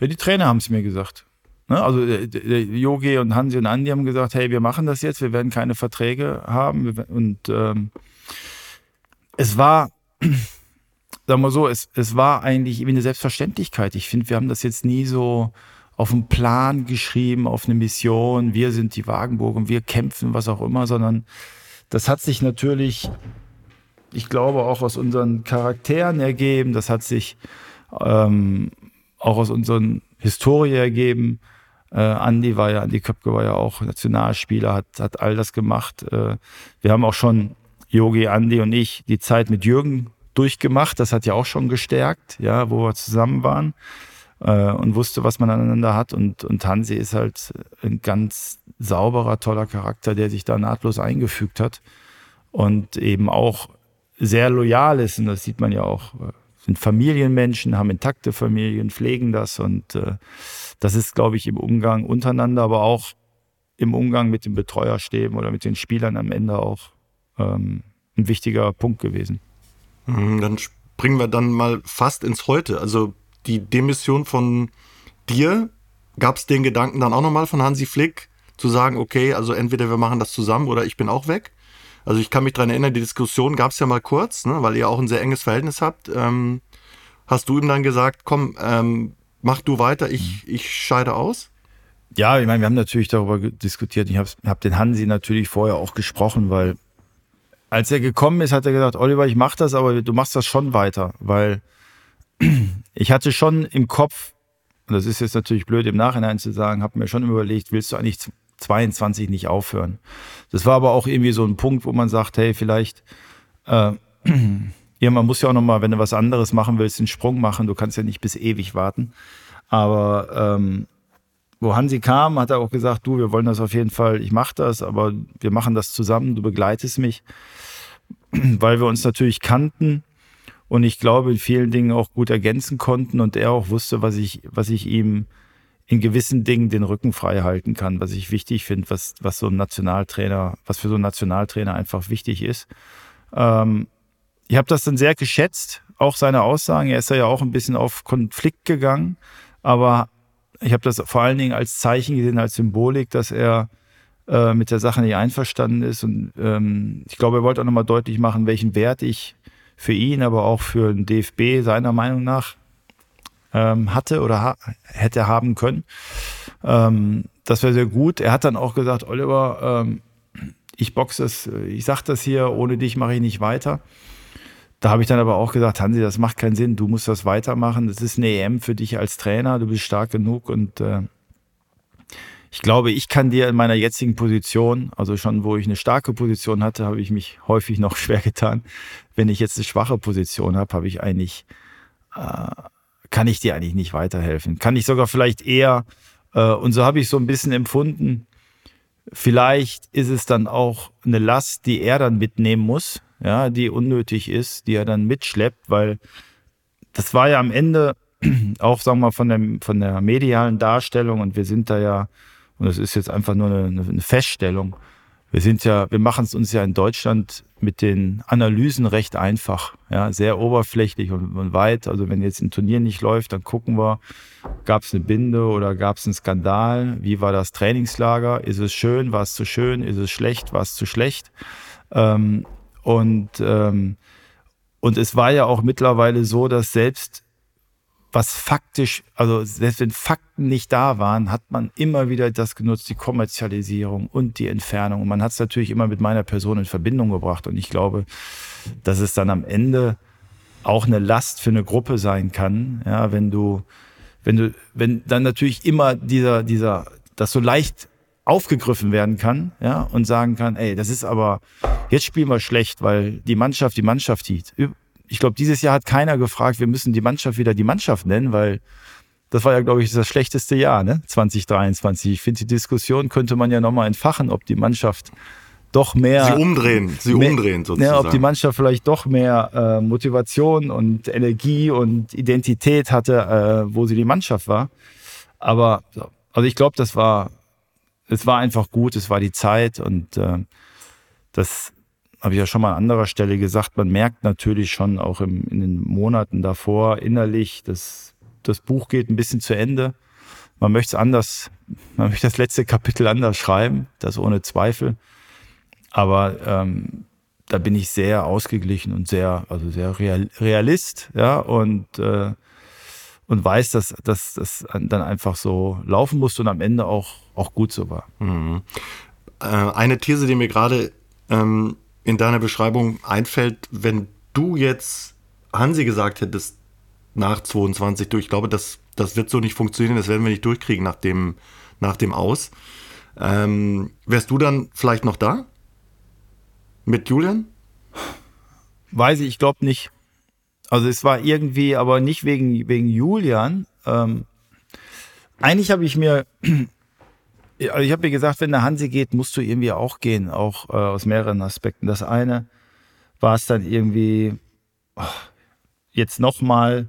Ja, die Trainer haben es mir gesagt. Ne? Also Yogi und Hansi und Andi haben gesagt, hey, wir machen das jetzt, wir werden keine Verträge haben. Und ähm, es war sagen wir so, es, es war eigentlich wie eine Selbstverständlichkeit. Ich finde, wir haben das jetzt nie so auf einen Plan geschrieben, auf eine Mission, wir sind die Wagenburg und wir kämpfen, was auch immer, sondern das hat sich natürlich, ich glaube, auch aus unseren Charakteren ergeben, das hat sich ähm, auch aus unseren Historie ergeben. Äh, Andi war ja, Andi Köpke war ja auch Nationalspieler, hat, hat all das gemacht. Äh, wir haben auch schon Yogi, Andi und ich die Zeit mit Jürgen durchgemacht. Das hat ja auch schon gestärkt, ja, wo wir zusammen waren äh, und wusste, was man aneinander hat. Und, und Hansi ist halt ein ganz sauberer, toller Charakter, der sich da nahtlos eingefügt hat und eben auch sehr loyal ist. Und das sieht man ja auch. Äh, sind Familienmenschen, haben intakte Familien, pflegen das. Und äh, das ist, glaube ich, im Umgang untereinander, aber auch im Umgang mit den Betreuerstäben oder mit den Spielern am Ende auch ähm, ein wichtiger Punkt gewesen. Mhm, dann springen wir dann mal fast ins Heute. Also die Demission von dir, gab es den Gedanken dann auch nochmal von Hansi Flick, zu sagen, okay, also entweder wir machen das zusammen oder ich bin auch weg? Also ich kann mich daran erinnern, die Diskussion gab es ja mal kurz, ne, weil ihr auch ein sehr enges Verhältnis habt. Ähm, hast du ihm dann gesagt, komm, ähm, mach du weiter, ich, ich scheide aus? Ja, ich meine, wir haben natürlich darüber diskutiert. Ich habe hab den Hansi natürlich vorher auch gesprochen, weil als er gekommen ist, hat er gesagt, Oliver, ich mach das, aber du machst das schon weiter, weil ich hatte schon im Kopf, und das ist jetzt natürlich blöd im Nachhinein zu sagen, habe mir schon überlegt, willst du eigentlich 22 nicht aufhören? Das war aber auch irgendwie so ein Punkt, wo man sagt, hey, vielleicht, äh, ja, man muss ja auch nochmal, wenn du was anderes machen willst, einen Sprung machen. Du kannst ja nicht bis ewig warten. Aber ähm, wo Hansi kam, hat er auch gesagt, du, wir wollen das auf jeden Fall, ich mache das, aber wir machen das zusammen, du begleitest mich, weil wir uns natürlich kannten und ich glaube, in vielen Dingen auch gut ergänzen konnten und er auch wusste, was ich, was ich ihm in gewissen Dingen den Rücken frei halten kann, was ich wichtig finde, was, was so ein Nationaltrainer, was für so ein Nationaltrainer einfach wichtig ist. Ähm, ich habe das dann sehr geschätzt, auch seine Aussagen. Er ist ja auch ein bisschen auf Konflikt gegangen, aber ich habe das vor allen Dingen als Zeichen gesehen, als Symbolik, dass er äh, mit der Sache nicht einverstanden ist. Und ähm, ich glaube, er wollte auch nochmal deutlich machen, welchen Wert ich für ihn, aber auch für den DFB seiner Meinung nach ähm, hatte oder ha hätte haben können. Ähm, das wäre sehr gut. Er hat dann auch gesagt, Oliver, ähm, ich boxe das, ich sag das hier, ohne dich mache ich nicht weiter. Da habe ich dann aber auch gesagt, Hansi, das macht keinen Sinn, du musst das weitermachen. Das ist eine EM für dich als Trainer, du bist stark genug und äh, ich glaube, ich kann dir in meiner jetzigen Position, also schon wo ich eine starke Position hatte, habe ich mich häufig noch schwer getan. Wenn ich jetzt eine schwache Position habe, habe ich eigentlich, äh, kann ich dir eigentlich nicht weiterhelfen. Kann ich sogar vielleicht eher, äh, und so habe ich so ein bisschen empfunden, vielleicht ist es dann auch eine Last, die er dann mitnehmen muss, ja, die unnötig ist, die er dann mitschleppt, weil das war ja am Ende auch, sagen wir mal, von der, von der medialen Darstellung und wir sind da ja, und das ist jetzt einfach nur eine, eine Feststellung, wir sind ja, wir machen es uns ja in Deutschland mit den Analysen recht einfach, ja, sehr oberflächlich und, und weit. Also wenn jetzt ein Turnier nicht läuft, dann gucken wir, gab es eine Binde oder gab es einen Skandal? Wie war das Trainingslager? Ist es schön? War es zu schön? Ist es schlecht? War es zu schlecht? Ähm, und ähm, und es war ja auch mittlerweile so, dass selbst was faktisch, also selbst wenn Fakten nicht da waren, hat man immer wieder das genutzt, die Kommerzialisierung und die Entfernung. Und man hat es natürlich immer mit meiner Person in Verbindung gebracht. Und ich glaube, dass es dann am Ende auch eine Last für eine Gruppe sein kann, ja, wenn du, wenn du, wenn dann natürlich immer dieser, dieser, das so leicht aufgegriffen werden kann, ja, und sagen kann, ey, das ist aber, jetzt spielen wir schlecht, weil die Mannschaft die Mannschaft hielt ich glaube, dieses Jahr hat keiner gefragt, wir müssen die Mannschaft wieder die Mannschaft nennen, weil das war ja, glaube ich, das schlechteste Jahr, ne? 2023. Ich finde, die Diskussion könnte man ja nochmal entfachen, ob die Mannschaft doch mehr. Sie umdrehen, sie mehr, umdrehen sozusagen. Ja, ob die Mannschaft vielleicht doch mehr äh, Motivation und Energie und Identität hatte, äh, wo sie die Mannschaft war. Aber also ich glaube, das war, es war einfach gut, es war die Zeit und äh, das habe ich ja schon mal an anderer Stelle gesagt, man merkt natürlich schon auch im, in den Monaten davor innerlich, dass das Buch geht ein bisschen zu Ende. Man möchte es anders, man möchte das letzte Kapitel anders schreiben, das ohne Zweifel. Aber ähm, da bin ich sehr ausgeglichen und sehr, also sehr real, Realist, ja, und, äh, und weiß, dass, dass das dann einfach so laufen musste und am Ende auch, auch gut so war. Mhm. Äh, eine These, die mir gerade ähm, in deiner Beschreibung einfällt, wenn du jetzt Hansi gesagt hättest nach 22, du, ich glaube, das, das wird so nicht funktionieren, das werden wir nicht durchkriegen nach dem, nach dem Aus. Ähm, wärst du dann vielleicht noch da? Mit Julian? Weiß ich, ich glaube nicht. Also es war irgendwie, aber nicht wegen, wegen Julian. Ähm, eigentlich habe ich mir also ich habe mir gesagt, wenn der Hansi geht, musst du irgendwie auch gehen, auch äh, aus mehreren Aspekten. Das eine war es dann irgendwie oh, jetzt nochmal,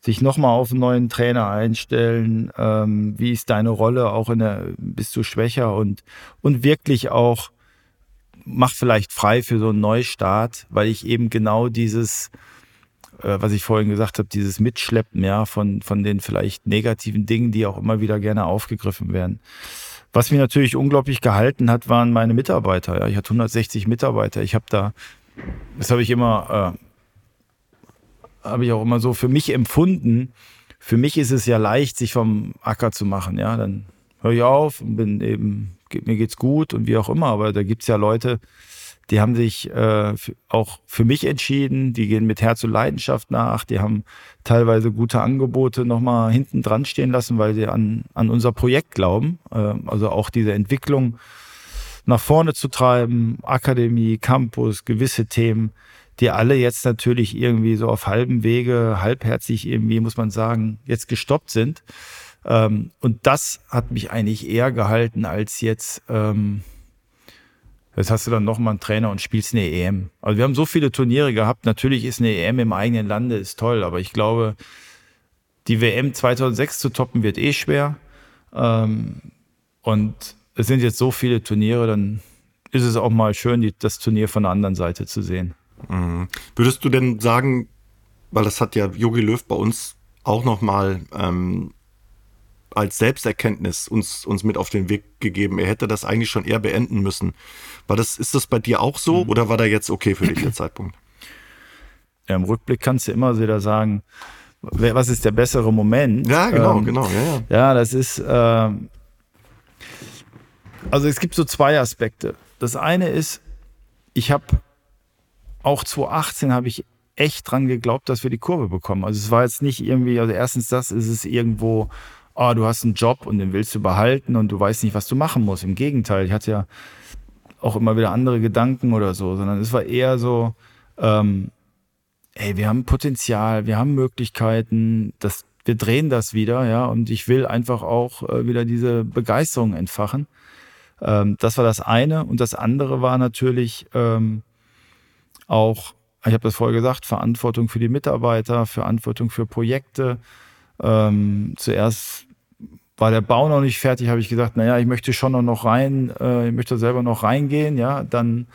sich nochmal auf einen neuen Trainer einstellen. Ähm, wie ist deine Rolle? Auch in der, bist du schwächer und, und wirklich auch mach vielleicht frei für so einen Neustart, weil ich eben genau dieses, was ich vorhin gesagt habe, dieses Mitschleppen ja von, von den vielleicht negativen Dingen, die auch immer wieder gerne aufgegriffen werden. Was mich natürlich unglaublich gehalten hat, waren meine Mitarbeiter. Ja. Ich hatte 160 Mitarbeiter. Ich habe da, das habe ich immer, äh, habe ich auch immer so für mich empfunden. Für mich ist es ja leicht, sich vom Acker zu machen. Ja, dann höre ich auf und bin eben, mir geht's gut und wie auch immer. Aber da gibt's ja Leute, die haben sich äh, auch für mich entschieden, die gehen mit Herz und Leidenschaft nach, die haben teilweise gute Angebote nochmal hinten dran stehen lassen, weil sie an, an unser Projekt glauben. Äh, also auch diese Entwicklung nach vorne zu treiben, Akademie, Campus, gewisse Themen, die alle jetzt natürlich irgendwie so auf halbem Wege, halbherzig irgendwie, muss man sagen, jetzt gestoppt sind. Ähm, und das hat mich eigentlich eher gehalten als jetzt. Ähm, Jetzt hast du dann nochmal einen Trainer und spielst eine EM. Also wir haben so viele Turniere gehabt. Natürlich ist eine EM im eigenen Lande ist toll, aber ich glaube, die WM 2006 zu toppen wird eh schwer. Ähm, und es sind jetzt so viele Turniere, dann ist es auch mal schön, das Turnier von der anderen Seite zu sehen. Mhm. Würdest du denn sagen, weil das hat ja Jogi Löw bei uns auch nochmal ähm, als Selbsterkenntnis uns, uns mit auf den Weg gegeben. Er hätte das eigentlich schon eher beenden müssen. War das, ist das bei dir auch so mhm. oder war da jetzt okay für dich der Zeitpunkt? Ja, Im Rückblick kannst du immer wieder sagen, was ist der bessere Moment? Ja, genau, ähm, genau. Ja, ja. ja, das ist, äh, also es gibt so zwei Aspekte. Das eine ist, ich habe auch 2018 habe ich echt dran geglaubt, dass wir die Kurve bekommen. Also es war jetzt nicht irgendwie, also erstens das ist es irgendwo oh, du hast einen Job und den willst du behalten und du weißt nicht, was du machen musst. Im Gegenteil, ich hatte ja auch immer wieder andere Gedanken oder so, sondern es war eher so, ähm, ey, wir haben Potenzial, wir haben Möglichkeiten, das, wir drehen das wieder, ja, und ich will einfach auch äh, wieder diese Begeisterung entfachen. Ähm, das war das eine. Und das andere war natürlich ähm, auch, ich habe das vorher gesagt, Verantwortung für die Mitarbeiter, Verantwortung für Projekte. Ähm, zuerst war der Bau noch nicht fertig, habe ich gesagt, naja, ich möchte schon noch rein, äh, ich möchte selber noch reingehen, ja, dann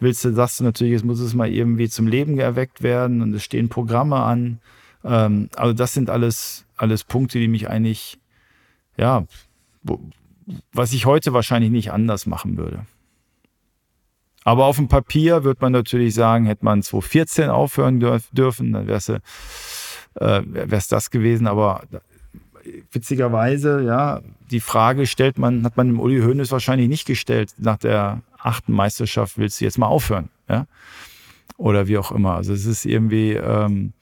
willst du, sagst du natürlich, jetzt muss es mal irgendwie zum Leben erweckt werden und es stehen Programme an. Ähm, also das sind alles, alles Punkte, die mich eigentlich, ja, wo, was ich heute wahrscheinlich nicht anders machen würde. Aber auf dem Papier wird man natürlich sagen, hätte man 2014 aufhören dürfen, dann wäre es äh, das gewesen. Aber witzigerweise, ja, die Frage stellt man, hat man dem Uli Hoeneß wahrscheinlich nicht gestellt. Nach der achten Meisterschaft willst du jetzt mal aufhören, ja? Oder wie auch immer. Also es ist irgendwie, ähm,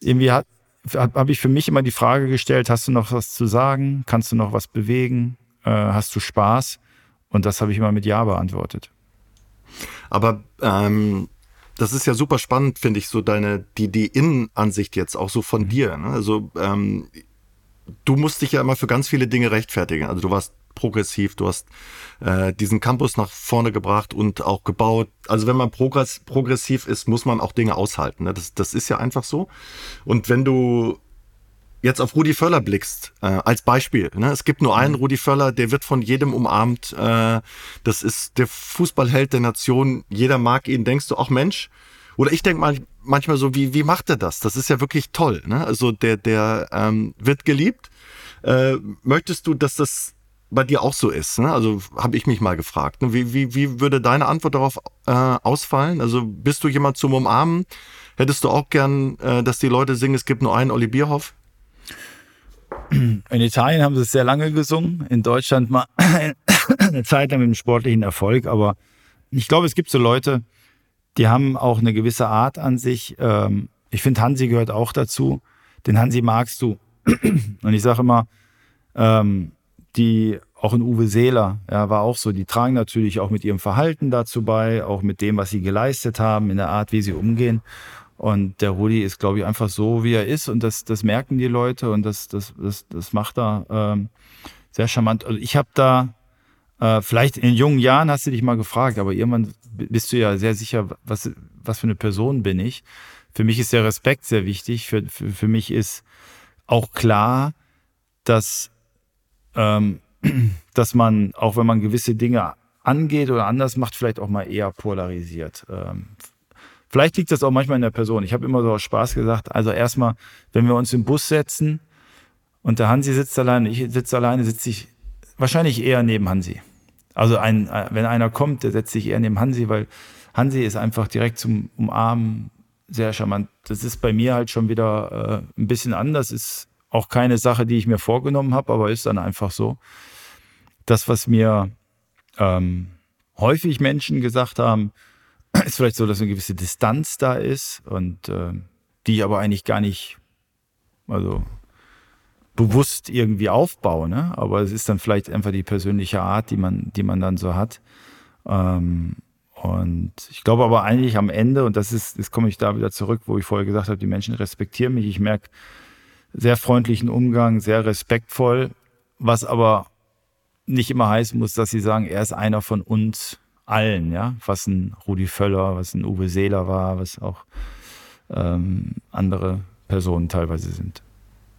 irgendwie hat, habe ich für mich immer die Frage gestellt, hast du noch was zu sagen? Kannst du noch was bewegen? Äh, hast du Spaß? Und das habe ich immer mit Ja beantwortet. Aber ähm, das ist ja super spannend, finde ich, so deine, die, die Innenansicht jetzt auch so von mhm. dir. Ne? Also ähm, du musst dich ja immer für ganz viele Dinge rechtfertigen. Also du warst progressiv, du hast äh, diesen Campus nach vorne gebracht und auch gebaut. Also wenn man progress progressiv ist, muss man auch Dinge aushalten. Ne? Das, das ist ja einfach so. Und wenn du jetzt auf Rudi Völler blickst, äh, als Beispiel, ne? es gibt nur einen mhm. Rudi Völler, der wird von jedem umarmt. Äh, das ist der Fußballheld der Nation. Jeder mag ihn. Denkst du, ach Mensch, oder ich denke mal manchmal so, wie, wie macht er das? Das ist ja wirklich toll. Ne? Also der, der ähm, wird geliebt. Äh, möchtest du, dass das bei dir auch so ist? Ne? Also habe ich mich mal gefragt. Ne? Wie, wie, wie würde deine Antwort darauf äh, ausfallen? Also bist du jemand zum Umarmen? Hättest du auch gern, äh, dass die Leute singen, es gibt nur einen Olli Bierhoff? In Italien haben sie es sehr lange gesungen, in Deutschland mal eine Zeit lang mit einem sportlichen Erfolg, aber ich glaube, es gibt so Leute, die haben auch eine gewisse Art an sich. Ähm, ich finde, Hansi gehört auch dazu. Den Hansi magst du. Und ich sage immer, ähm, die auch in Uwe Seeler, ja, war auch so, die tragen natürlich auch mit ihrem Verhalten dazu bei, auch mit dem, was sie geleistet haben, in der Art, wie sie umgehen. Und der Rudi ist, glaube ich, einfach so, wie er ist. Und das, das merken die Leute und das, das, das, das macht er ähm, sehr charmant. Also ich habe da äh, vielleicht in jungen Jahren hast du dich mal gefragt, aber irgendwann bist du ja sehr sicher, was, was für eine Person bin ich. Für mich ist der Respekt sehr wichtig. Für, für, für mich ist auch klar, dass, ähm, dass man, auch wenn man gewisse Dinge angeht oder anders macht, vielleicht auch mal eher polarisiert. Ähm, vielleicht liegt das auch manchmal in der Person. Ich habe immer so aus Spaß gesagt, also erstmal, wenn wir uns im Bus setzen und der Hansi sitzt alleine, ich sitze alleine, sitze ich wahrscheinlich eher neben Hansi. Also ein, wenn einer kommt, der setzt sich eher neben Hansi, weil Hansi ist einfach direkt zum Umarmen sehr charmant. Das ist bei mir halt schon wieder äh, ein bisschen anders. Ist auch keine Sache, die ich mir vorgenommen habe, aber ist dann einfach so. Das, was mir ähm, häufig Menschen gesagt haben, ist vielleicht so, dass eine gewisse Distanz da ist und äh, die ich aber eigentlich gar nicht, also bewusst irgendwie aufbaue, ne? aber es ist dann vielleicht einfach die persönliche Art, die man, die man dann so hat. Ähm, und ich glaube aber eigentlich am Ende, und das ist, jetzt komme ich da wieder zurück, wo ich vorher gesagt habe, die Menschen respektieren mich. Ich merke sehr freundlichen Umgang, sehr respektvoll, was aber nicht immer heißen muss, dass sie sagen, er ist einer von uns allen, ja, was ein Rudi Völler, was ein Uwe Seeler war, was auch ähm, andere Personen teilweise sind.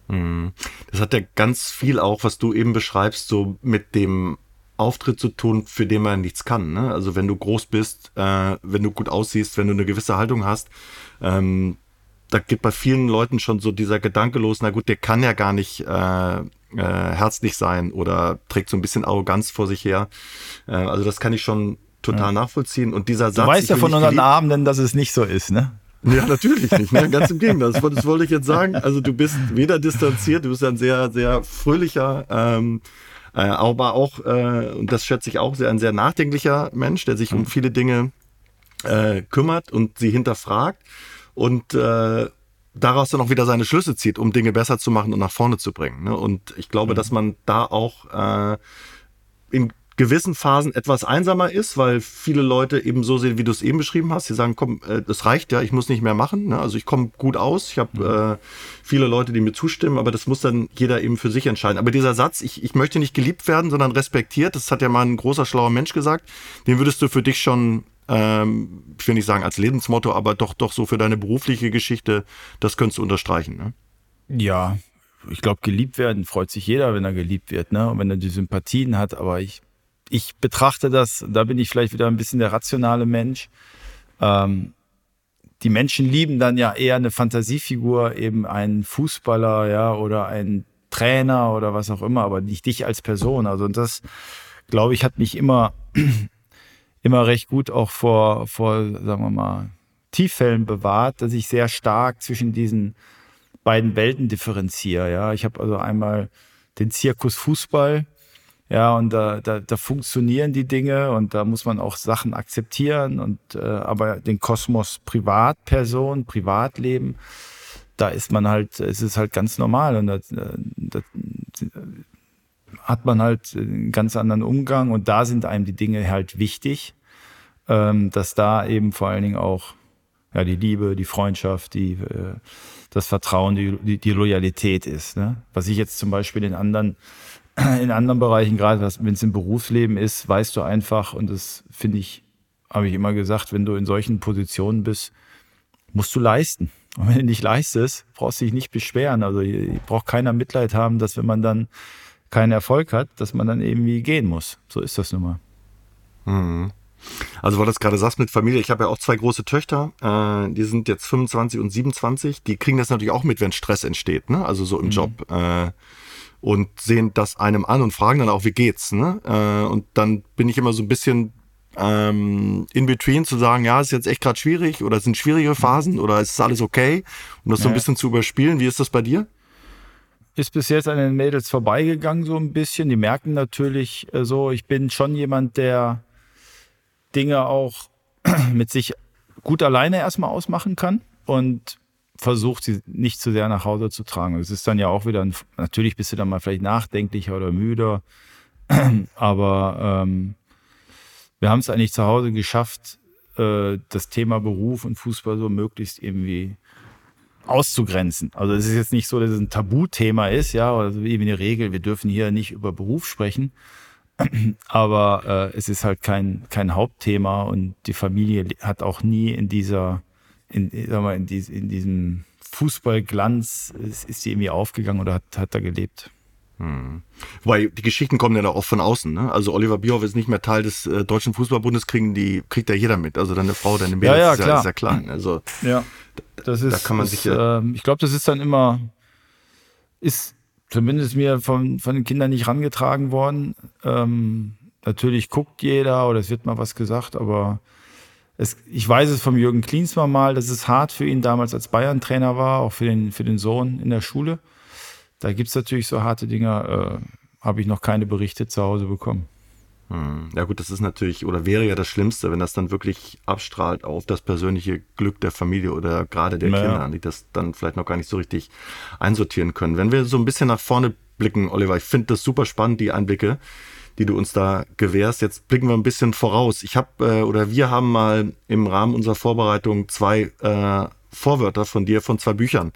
Mhm. Das hat ja ganz viel auch, was du eben beschreibst, so mit dem Auftritt zu tun, für den man nichts kann. Ne? Also wenn du groß bist, äh, wenn du gut aussiehst, wenn du eine gewisse Haltung hast, ähm, da geht bei vielen Leuten schon so dieser Gedanke los, na gut, der kann ja gar nicht äh, äh, herzlich sein oder trägt so ein bisschen Arroganz vor sich her. Äh, also das kann ich schon total ja. nachvollziehen. Und dieser Satz. Du weißt ja von unseren Abenden, dass es nicht so ist, ne? Ja, natürlich nicht. Ne? Ganz im Gegenteil. Das, das wollte ich jetzt sagen. Also du bist weder distanziert, du bist ein sehr, sehr fröhlicher, ähm, äh, aber auch, äh, und das schätze ich auch, sehr ein sehr nachdenklicher Mensch, der sich um viele Dinge äh, kümmert und sie hinterfragt und äh, daraus dann auch wieder seine Schlüsse zieht, um Dinge besser zu machen und nach vorne zu bringen. Ne? Und ich glaube, mhm. dass man da auch äh, in gewissen Phasen etwas einsamer ist, weil viele Leute eben so sehen, wie du es eben beschrieben hast. Sie sagen, komm, äh, das reicht ja, ich muss nicht mehr machen. Ne? Also ich komme gut aus. Ich habe mhm. äh, viele Leute, die mir zustimmen, aber das muss dann jeder eben für sich entscheiden. Aber dieser Satz, ich, ich möchte nicht geliebt werden, sondern respektiert, das hat ja mal ein großer, schlauer Mensch gesagt, den würdest du für dich schon ähm, ich will nicht sagen als Lebensmotto, aber doch, doch so für deine berufliche Geschichte, das könntest du unterstreichen, ne? Ja, ich glaube, geliebt werden freut sich jeder, wenn er geliebt wird, ne? Und wenn er die Sympathien hat, aber ich, ich betrachte das, da bin ich vielleicht wieder ein bisschen der rationale Mensch. Ähm, die Menschen lieben dann ja eher eine Fantasiefigur, eben einen Fußballer, ja, oder einen Trainer oder was auch immer, aber nicht dich als Person. Also das, glaube ich, hat mich immer, immer recht gut auch vor, vor, sagen wir mal, Tieffällen bewahrt, dass ich sehr stark zwischen diesen beiden Welten differenziere. Ja, ich habe also einmal den Zirkus Fußball, ja, und da, da, da funktionieren die Dinge und da muss man auch Sachen akzeptieren und äh, aber den Kosmos Privatperson, Privatleben, da ist man halt, es ist halt ganz normal und da, da hat man halt einen ganz anderen Umgang und da sind einem die Dinge halt wichtig, ähm, dass da eben vor allen Dingen auch ja, die Liebe, die Freundschaft, die, äh, das Vertrauen, die, die, die Loyalität ist. Ne? Was ich jetzt zum Beispiel in anderen in anderen Bereichen, gerade wenn es im Berufsleben ist, weißt du einfach, und das finde ich, habe ich immer gesagt, wenn du in solchen Positionen bist, musst du leisten. Und wenn du nicht leistest, brauchst du dich nicht beschweren. Also braucht keiner Mitleid haben, dass wenn man dann keinen Erfolg hat, dass man dann irgendwie gehen muss. So ist das nun mal. Mhm. Also, weil du das gerade sagst mit Familie, ich habe ja auch zwei große Töchter, äh, die sind jetzt 25 und 27, die kriegen das natürlich auch mit, wenn Stress entsteht, ne? Also so im mhm. Job. Äh, und sehen das einem an und fragen dann auch, wie geht's, ne? Äh, und dann bin ich immer so ein bisschen ähm, in between zu sagen, ja, ist jetzt echt gerade schwierig oder sind schwierige Phasen oder ist alles okay? Um das so ein bisschen zu überspielen. Wie ist das bei dir? Ist bis jetzt an den Mädels vorbeigegangen, so ein bisschen. Die merken natürlich äh, so, ich bin schon jemand, der Dinge auch mit sich gut alleine erstmal ausmachen kann und versucht, sie nicht zu sehr nach Hause zu tragen. Es ist dann ja auch wieder, ein, natürlich bist du dann mal vielleicht nachdenklicher oder müder, aber ähm, wir haben es eigentlich zu Hause geschafft, äh, das Thema Beruf und Fußball so möglichst irgendwie auszugrenzen. Also es ist jetzt nicht so, dass es ein Tabuthema ist, ja, oder so wie eine Regel, wir dürfen hier nicht über Beruf sprechen, aber äh, es ist halt kein, kein Hauptthema und die Familie hat auch nie in dieser, in, sag mal, in, dies, in diesem Fußballglanz ist, ist sie irgendwie aufgegangen oder hat, hat da gelebt. Hm. Wobei die Geschichten kommen ja da auch von außen. Ne? Also Oliver Bierhoff ist nicht mehr Teil des äh, deutschen Fußballbundes, kriegen die kriegt ja jeder mit. Also deine Frau, deine Mädels ja, ja, ist, ja, ist ja klar. Also ja, das ist. Da kann man das, sich ja, äh, ich glaube, das ist dann immer ist zumindest mir von, von den Kindern nicht rangetragen worden. Ähm, natürlich guckt jeder oder es wird mal was gesagt, aber es, ich weiß es vom Jürgen Klinsmann mal, dass es hart für ihn damals als Bayern-Trainer war, auch für den, für den Sohn in der Schule. Da gibt es natürlich so harte Dinge, äh, habe ich noch keine Berichte zu Hause bekommen. Hm. Ja gut, das ist natürlich oder wäre ja das Schlimmste, wenn das dann wirklich abstrahlt auf das persönliche Glück der Familie oder gerade der naja. Kinder, die das dann vielleicht noch gar nicht so richtig einsortieren können. Wenn wir so ein bisschen nach vorne blicken, Oliver, ich finde das super spannend, die Einblicke, die du uns da gewährst. Jetzt blicken wir ein bisschen voraus. Ich habe äh, oder wir haben mal im Rahmen unserer Vorbereitung zwei äh, Vorwörter von dir von zwei Büchern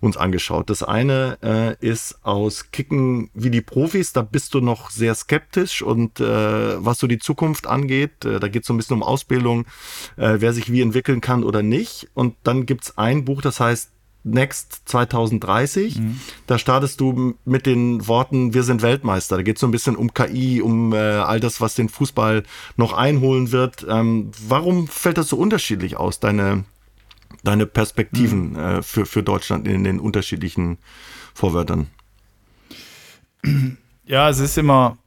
uns angeschaut. Das eine äh, ist aus Kicken wie die Profis, da bist du noch sehr skeptisch und äh, was so die Zukunft angeht, äh, da geht es so ein bisschen um Ausbildung, äh, wer sich wie entwickeln kann oder nicht. Und dann gibt's ein Buch, das heißt Next 2030. Mhm. Da startest du mit den Worten, wir sind Weltmeister. Da geht es so ein bisschen um KI, um äh, all das, was den Fußball noch einholen wird. Ähm, warum fällt das so unterschiedlich aus, deine, deine Perspektiven mhm. äh, für, für Deutschland in den unterschiedlichen Vorwörtern? Ja, es ist immer,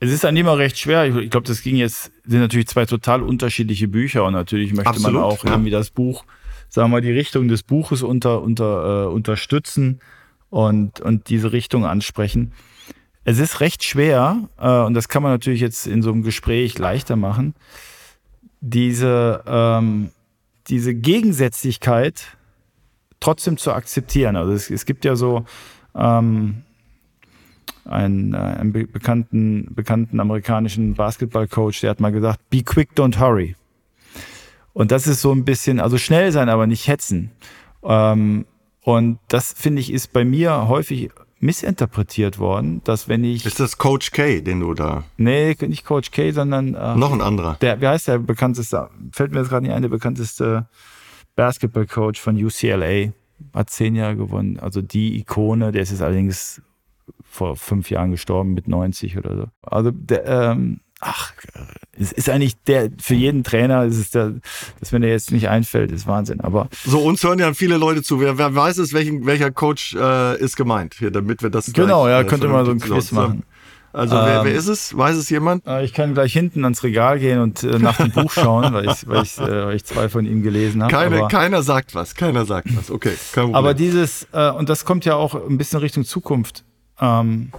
es ist dann immer recht schwer. Ich, ich glaube, das ging jetzt, sind natürlich zwei total unterschiedliche Bücher und natürlich möchte Absolut, man auch ja. irgendwie das Buch, sagen wir mal, die Richtung des Buches unter, unter, äh, unterstützen und, und diese Richtung ansprechen. Es ist recht schwer, äh, und das kann man natürlich jetzt in so einem Gespräch leichter machen, diese, ähm, diese Gegensätzlichkeit trotzdem zu akzeptieren. Also es, es gibt ja so ähm, einen, äh, einen bekannten, bekannten amerikanischen Basketballcoach, der hat mal gesagt, be quick, don't hurry. Und das ist so ein bisschen, also schnell sein, aber nicht hetzen. Ähm, und das finde ich ist bei mir häufig missinterpretiert worden, dass wenn ich. Ist das Coach K, den du da. Nee, nicht Coach K, sondern. Äh, Noch ein anderer. Der, wie heißt der bekannteste? Fällt mir jetzt gerade nicht ein, der bekannteste Basketball-Coach von UCLA. Hat zehn Jahre gewonnen. Also die Ikone, der ist jetzt allerdings vor fünf Jahren gestorben mit 90 oder so. Also der, ähm, ach, es ist eigentlich der, für jeden Trainer ist es der, dass wenn der jetzt nicht einfällt, ist Wahnsinn. Aber. So, uns hören ja viele Leute zu. Wer, wer weiß es, welchen, welcher Coach äh, ist gemeint hier, damit wir das. Genau, gleich, ja, äh, könnte man so ein Quiz machen. Also wer, ähm, wer ist es? Weiß es jemand? Äh, ich kann gleich hinten ans Regal gehen und äh, nach dem Buch schauen, weil ich, weil, ich, äh, weil ich zwei von ihm gelesen habe. Keine, keiner sagt was, keiner sagt was. Okay, kein Problem. Aber dieses, äh, und das kommt ja auch ein bisschen Richtung Zukunft. Ähm,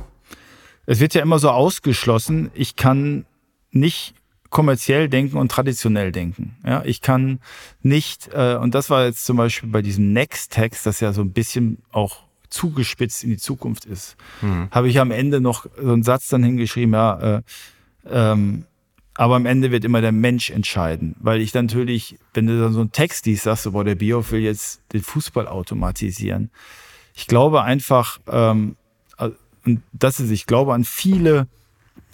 es wird ja immer so ausgeschlossen, ich kann nicht kommerziell denken und traditionell denken. Ja, ich kann nicht, äh, und das war jetzt zum Beispiel bei diesem Next-Text, das ja so ein bisschen auch zugespitzt in die Zukunft ist, mhm. habe ich am Ende noch so einen Satz dann hingeschrieben, ja, äh, ähm, aber am Ende wird immer der Mensch entscheiden, weil ich natürlich, wenn du dann so einen Text liest, sagst du, boah, der Bio will jetzt den Fußball automatisieren. Ich glaube einfach, ähm, äh, und das ist, ich glaube an viele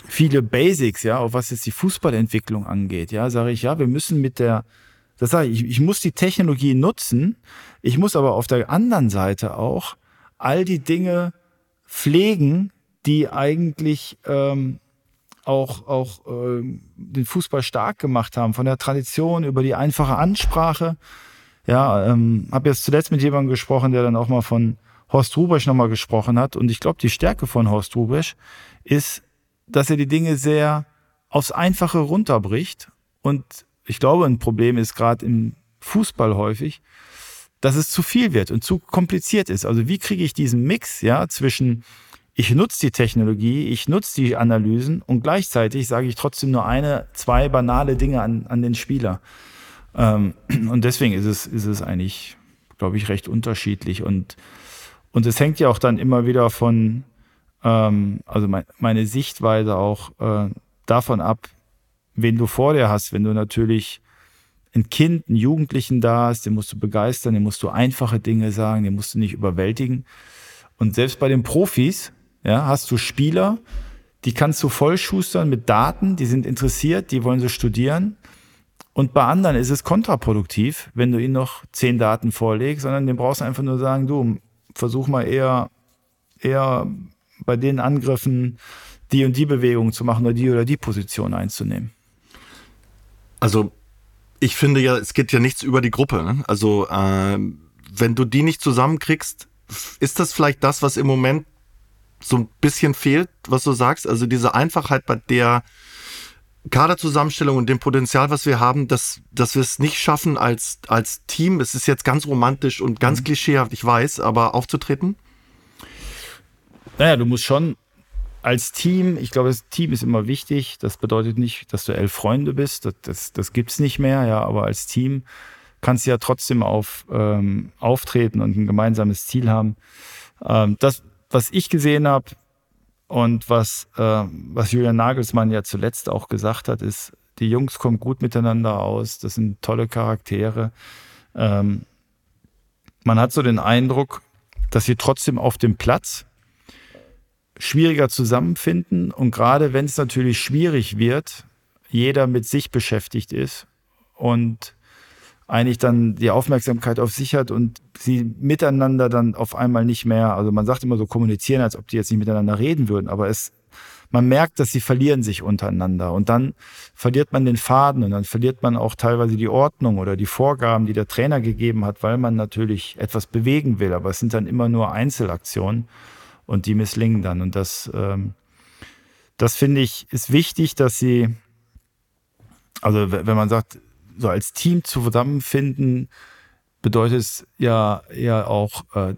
viele Basics, ja, auch was jetzt die Fußballentwicklung angeht, ja, sage ich, ja, wir müssen mit der, das sage ich, ich muss die Technologie nutzen, ich muss aber auf der anderen Seite auch all die Dinge pflegen, die eigentlich ähm, auch, auch äh, den Fußball stark gemacht haben, von der Tradition über die einfache Ansprache. Ja, ähm, habe jetzt zuletzt mit jemandem gesprochen, der dann auch mal von Horst Rubesch nochmal gesprochen hat. Und ich glaube, die Stärke von Horst Rubesch ist, dass er die Dinge sehr aufs Einfache runterbricht. Und ich glaube, ein Problem ist gerade im Fußball häufig, dass es zu viel wird und zu kompliziert ist. Also wie kriege ich diesen Mix ja zwischen ich nutze die Technologie, ich nutze die Analysen und gleichzeitig sage ich trotzdem nur eine, zwei banale Dinge an, an den Spieler. Ähm, und deswegen ist es, ist es eigentlich, glaube ich, recht unterschiedlich. Und, und es hängt ja auch dann immer wieder von, ähm, also mein, meine Sichtweise auch äh, davon ab, wen du vor dir hast. Wenn du natürlich ein Kind, einen Jugendlichen da hast, den musst du begeistern, den musst du einfache Dinge sagen, den musst du nicht überwältigen. Und selbst bei den Profis, ja, hast du Spieler, die kannst du vollschustern mit Daten, die sind interessiert, die wollen so studieren. Und bei anderen ist es kontraproduktiv, wenn du ihnen noch zehn Daten vorlegst, sondern den brauchst du einfach nur sagen, du, versuch mal eher, eher bei den Angriffen die und die Bewegung zu machen oder die oder die Position einzunehmen. Also ich finde ja, es geht ja nichts über die Gruppe. Ne? Also äh, wenn du die nicht zusammenkriegst, ist das vielleicht das, was im Moment so ein bisschen fehlt, was du sagst? Also diese Einfachheit bei der Kaderzusammenstellung und dem Potenzial, was wir haben, dass, dass wir es nicht schaffen als, als Team, es ist jetzt ganz romantisch und ganz mhm. klischeehaft, ich weiß, aber aufzutreten? Naja, du musst schon als Team, ich glaube, das Team ist immer wichtig. Das bedeutet nicht, dass du elf Freunde bist. Das, das, das gibt es nicht mehr, ja, aber als Team kannst du ja trotzdem auf, ähm, auftreten und ein gemeinsames Ziel haben. Ähm, das, was ich gesehen habe und was, äh, was Julian Nagelsmann ja zuletzt auch gesagt hat, ist, die Jungs kommen gut miteinander aus, das sind tolle Charaktere. Ähm, man hat so den Eindruck, dass sie trotzdem auf dem Platz schwieriger zusammenfinden. Und gerade wenn es natürlich schwierig wird, jeder mit sich beschäftigt ist und eigentlich dann die Aufmerksamkeit auf sich hat und sie miteinander dann auf einmal nicht mehr, also man sagt immer so kommunizieren, als ob die jetzt nicht miteinander reden würden, aber es, man merkt, dass sie verlieren sich untereinander. Und dann verliert man den Faden und dann verliert man auch teilweise die Ordnung oder die Vorgaben, die der Trainer gegeben hat, weil man natürlich etwas bewegen will, aber es sind dann immer nur Einzelaktionen und die misslingen dann. Und das, ähm, das finde ich, ist wichtig, dass sie, also wenn man sagt, so als Team zusammenfinden, bedeutet es ja, ja auch äh,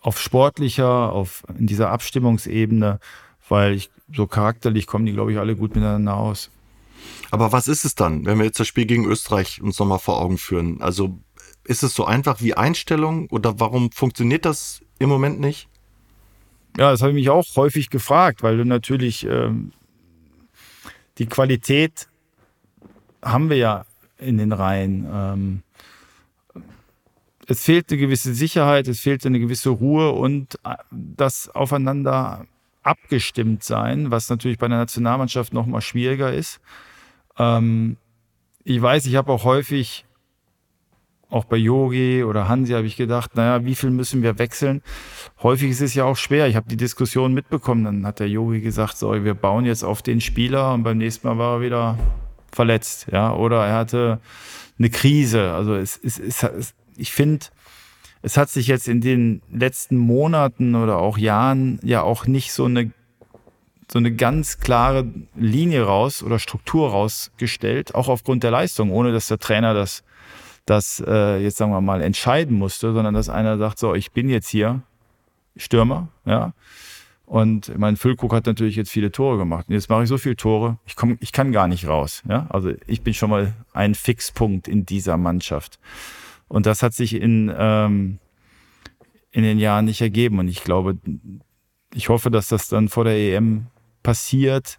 auf sportlicher, auf in dieser Abstimmungsebene, weil ich, so charakterlich kommen die, glaube ich, alle gut miteinander aus. Aber was ist es dann, wenn wir jetzt das Spiel gegen Österreich uns nochmal vor Augen führen? Also ist es so einfach wie Einstellung oder warum funktioniert das im Moment nicht? Ja, das habe ich mich auch häufig gefragt, weil du natürlich ähm, die Qualität haben wir ja in den Reihen. Ähm, es fehlt eine gewisse Sicherheit, es fehlt eine gewisse Ruhe und äh, das aufeinander abgestimmt sein, was natürlich bei der Nationalmannschaft noch mal schwieriger ist. Ähm, ich weiß, ich habe auch häufig, auch bei Yogi oder Hansi, habe ich gedacht, naja, wie viel müssen wir wechseln? Häufig ist es ja auch schwer. Ich habe die Diskussion mitbekommen. Dann hat der Yogi gesagt, so, wir bauen jetzt auf den Spieler und beim nächsten Mal war er wieder verletzt, ja, oder er hatte eine Krise. Also es, es, es, ich finde, es hat sich jetzt in den letzten Monaten oder auch Jahren ja auch nicht so eine so eine ganz klare Linie raus oder Struktur rausgestellt, auch aufgrund der Leistung, ohne dass der Trainer das, das äh, jetzt sagen wir mal entscheiden musste, sondern dass einer sagt, so, ich bin jetzt hier Stürmer, ja. Und mein Füllkrug hat natürlich jetzt viele Tore gemacht. Und jetzt mache ich so viele Tore, ich, komm, ich kann gar nicht raus. Ja? Also ich bin schon mal ein Fixpunkt in dieser Mannschaft. Und das hat sich in, ähm, in den Jahren nicht ergeben. Und ich glaube, ich hoffe, dass das dann vor der EM passiert.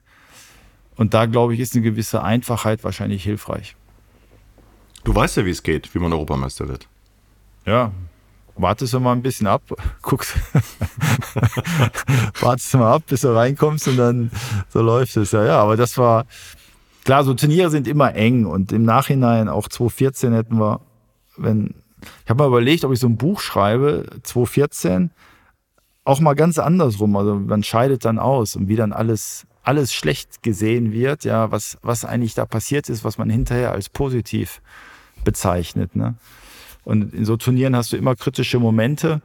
Und da, glaube ich, ist eine gewisse Einfachheit wahrscheinlich hilfreich. Du weißt ja, wie es geht, wie man Europameister wird. Ja, wartest du mal ein bisschen ab, guckst, wartest du mal ab, bis du reinkommst und dann so läuft es. Ja, ja, aber das war, klar, so Turniere sind immer eng und im Nachhinein auch 2014 hätten wir wenn, ich habe mal überlegt, ob ich so ein Buch schreibe, 2014, auch mal ganz andersrum. Also man scheidet dann aus und wie dann alles, alles schlecht gesehen wird, ja, was, was eigentlich da passiert ist, was man hinterher als positiv bezeichnet. Ne? Und in so Turnieren hast du immer kritische Momente.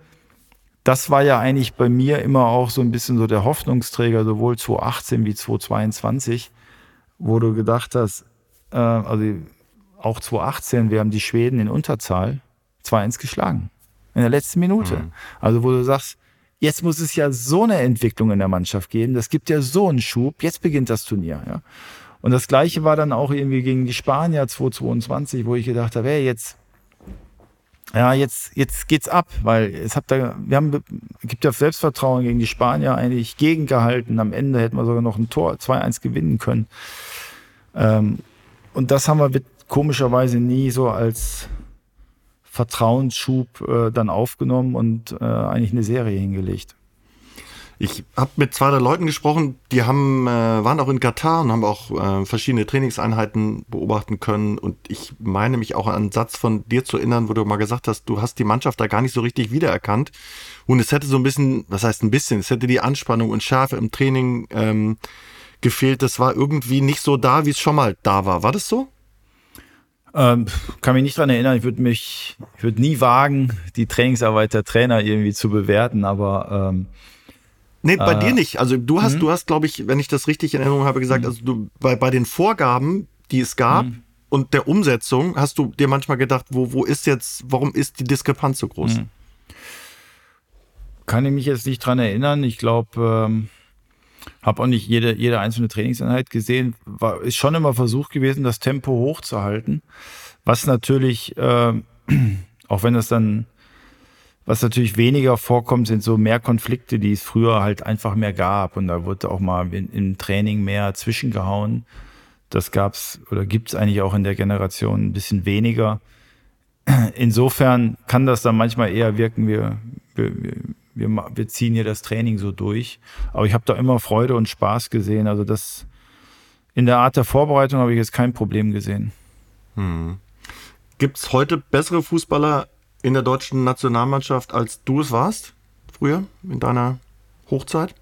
Das war ja eigentlich bei mir immer auch so ein bisschen so der Hoffnungsträger, sowohl 2018 wie 2022, wo du gedacht hast, äh, also auch 2018, wir haben die Schweden in Unterzahl 2-1 geschlagen. In der letzten Minute. Mhm. Also, wo du sagst, jetzt muss es ja so eine Entwicklung in der Mannschaft geben, das gibt ja so einen Schub, jetzt beginnt das Turnier. Ja. Und das Gleiche war dann auch irgendwie gegen die Spanier 2022, wo ich gedacht habe, hey, jetzt, ja, jetzt, jetzt geht's ab, weil es hat da, wir haben, gibt ja Selbstvertrauen gegen die Spanier eigentlich gegengehalten. Am Ende hätten wir sogar noch ein Tor 2-1 gewinnen können. Ähm, und das haben wir komischerweise nie so als Vertrauensschub äh, dann aufgenommen und äh, eigentlich eine Serie hingelegt. Ich habe mit zwei der Leuten gesprochen, die haben, äh, waren auch in Katar und haben auch äh, verschiedene Trainingseinheiten beobachten können. Und ich meine mich auch an einen Satz von dir zu erinnern, wo du mal gesagt hast, du hast die Mannschaft da gar nicht so richtig wiedererkannt. Und es hätte so ein bisschen, was heißt ein bisschen, es hätte die Anspannung und Schärfe im Training ähm, gefehlt. Das war irgendwie nicht so da, wie es schon mal da war. War das so? Ähm, kann mich nicht dran erinnern. Ich würde mich, ich würde nie wagen, die Trainingsarbeit der Trainer irgendwie zu bewerten, aber ähm, Nee, bei äh, dir nicht. Also du hast, mh. du hast, glaube ich, wenn ich das richtig in Erinnerung habe, gesagt, mhm. also du bei, bei den Vorgaben, die es gab mhm. und der Umsetzung, hast du dir manchmal gedacht, wo, wo ist jetzt, warum ist die Diskrepanz so groß? Mhm. Kann ich mich jetzt nicht dran erinnern. Ich glaube, ähm, habe auch nicht jede, jede einzelne Trainingseinheit gesehen. War, ist schon immer versucht gewesen, das Tempo hochzuhalten. Was natürlich, äh, auch wenn das dann, was natürlich weniger vorkommt, sind so mehr Konflikte, die es früher halt einfach mehr gab. Und da wurde auch mal in, im Training mehr zwischengehauen. Das gab's oder gibt's eigentlich auch in der Generation ein bisschen weniger. Insofern kann das dann manchmal eher wirken, wir, wir, wir, wir ziehen hier das Training so durch. Aber ich habe da immer Freude und Spaß gesehen. Also das in der Art der Vorbereitung habe ich jetzt kein Problem gesehen. Hm. Gibt es heute bessere Fußballer in der deutschen Nationalmannschaft, als du es warst früher in deiner Hochzeit?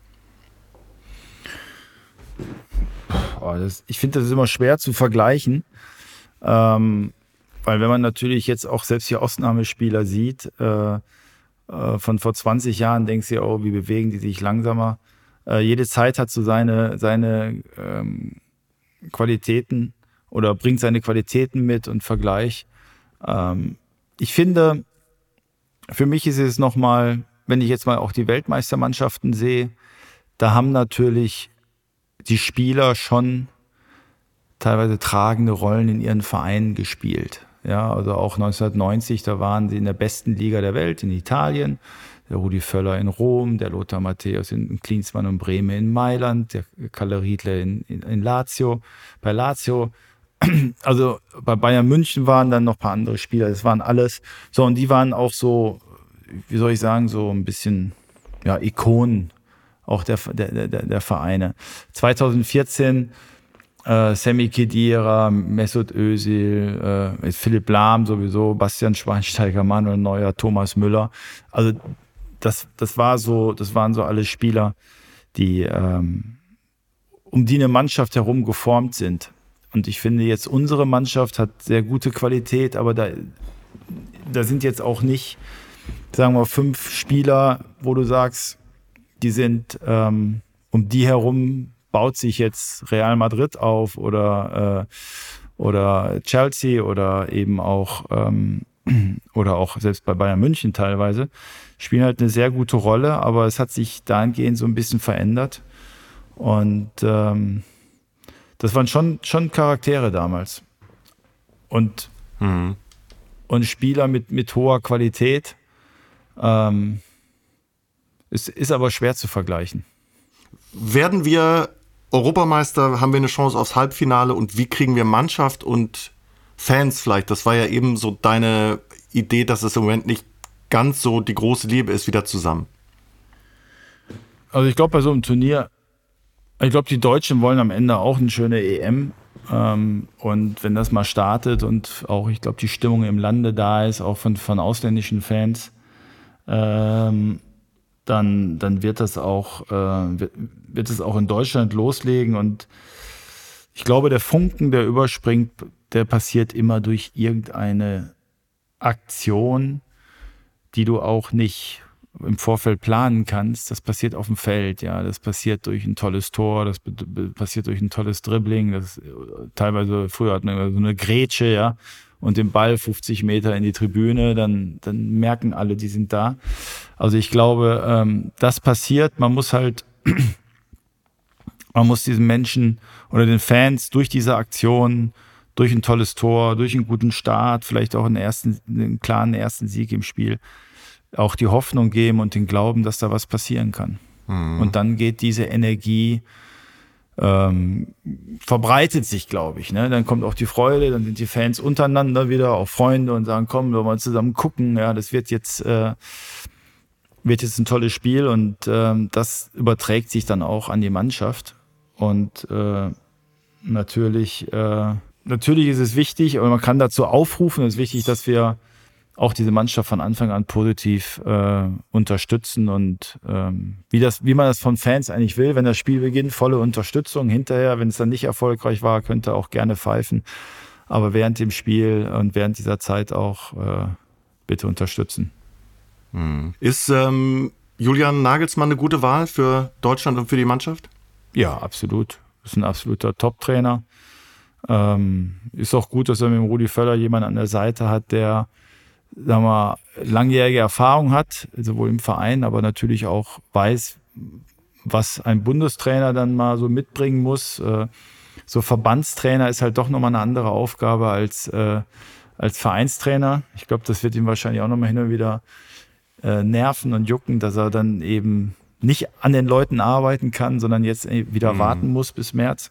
Ich finde, das ist immer schwer zu vergleichen. Ähm, weil wenn man natürlich jetzt auch selbst die Ausnahmespieler sieht, äh, äh, von vor 20 Jahren denkst du, oh, wie bewegen die sich langsamer. Äh, jede Zeit hat so seine, seine ähm, Qualitäten oder bringt seine Qualitäten mit und Vergleich. Ähm, ich finde, für mich ist es nochmal, wenn ich jetzt mal auch die Weltmeistermannschaften sehe, da haben natürlich die Spieler schon teilweise tragende Rollen in ihren Vereinen gespielt. Ja, also auch 1990, da waren sie in der besten Liga der Welt in Italien. Der Rudi Völler in Rom, der Lothar Matthäus in Klinsmann und Bremen in Mailand, der Kalle Riedler in, in, in Lazio, bei Lazio. also bei Bayern München waren dann noch ein paar andere Spieler, das waren alles. So, und die waren auch so, wie soll ich sagen, so ein bisschen, ja, Ikonen auch der, der, der, der Vereine. 2014 äh, Sammy Kedira, Mesut Özil, äh, Philipp Lahm sowieso, Bastian Schweinsteiger, Manuel Neuer, Thomas Müller. Also das, das war so, das waren so alle Spieler, die ähm, um die eine Mannschaft herum geformt sind. Und ich finde jetzt, unsere Mannschaft hat sehr gute Qualität, aber da, da sind jetzt auch nicht, sagen wir, fünf Spieler, wo du sagst, die sind ähm, um die herum baut sich jetzt Real Madrid auf oder, äh, oder Chelsea oder eben auch ähm, oder auch selbst bei Bayern München teilweise, spielen halt eine sehr gute Rolle, aber es hat sich dahingehend so ein bisschen verändert. Und ähm, das waren schon, schon Charaktere damals. Und, mhm. und Spieler mit, mit hoher Qualität. Ähm, es ist aber schwer zu vergleichen. Werden wir Europameister, haben wir eine Chance aufs Halbfinale und wie kriegen wir Mannschaft und Fans vielleicht? Das war ja eben so deine Idee, dass es im Moment nicht ganz so die große Liebe ist, wieder zusammen. Also ich glaube, bei so einem Turnier, ich glaube, die Deutschen wollen am Ende auch eine schöne EM. Ähm, und wenn das mal startet und auch, ich glaube, die Stimmung im Lande da ist, auch von, von ausländischen Fans, ähm, dann, dann wird das auch, äh, wird, wird es auch in Deutschland loslegen. Und ich glaube, der Funken, der überspringt, der passiert immer durch irgendeine Aktion, die du auch nicht im Vorfeld planen kannst, das passiert auf dem Feld, ja, das passiert durch ein tolles Tor, das passiert durch ein tolles Dribbling, das teilweise früher hat man so eine Grätsche, ja, und den Ball 50 Meter in die Tribüne, dann, dann merken alle, die sind da. Also ich glaube, ähm, das passiert. Man muss halt, man muss diesen Menschen oder den Fans durch diese Aktion, durch ein tolles Tor, durch einen guten Start, vielleicht auch einen ersten, einen klaren ersten Sieg im Spiel, auch die Hoffnung geben und den Glauben, dass da was passieren kann. Mhm. Und dann geht diese Energie ähm, verbreitet sich, glaube ich. Ne? Dann kommt auch die Freude, dann sind die Fans untereinander wieder auch Freunde und sagen, komm, wir wollen zusammen gucken. Ja, das wird jetzt äh, wird jetzt ein tolles Spiel und ähm, das überträgt sich dann auch an die Mannschaft. Und äh, natürlich, äh, natürlich ist es wichtig, aber man kann dazu aufrufen. Es ist wichtig, dass wir auch diese Mannschaft von Anfang an positiv äh, unterstützen und ähm, wie, das, wie man das von Fans eigentlich will, wenn das Spiel beginnt, volle Unterstützung. Hinterher, wenn es dann nicht erfolgreich war, könnte auch gerne pfeifen. Aber während dem Spiel und während dieser Zeit auch äh, bitte unterstützen. Hm. Ist ähm, Julian Nagelsmann eine gute Wahl für Deutschland und für die Mannschaft? Ja, absolut. Ist ein absoluter Top-Trainer. Ähm, ist auch gut, dass er mit dem Rudi Völler jemanden an der Seite hat, der sagen wir, langjährige Erfahrung hat, sowohl im Verein, aber natürlich auch weiß, was ein Bundestrainer dann mal so mitbringen muss. Äh, so Verbandstrainer ist halt doch nochmal eine andere Aufgabe als, äh, als Vereinstrainer. Ich glaube, das wird ihm wahrscheinlich auch nochmal hin und wieder äh, nerven und jucken, dass er dann eben nicht an den Leuten arbeiten kann, sondern jetzt wieder mhm. warten muss bis März.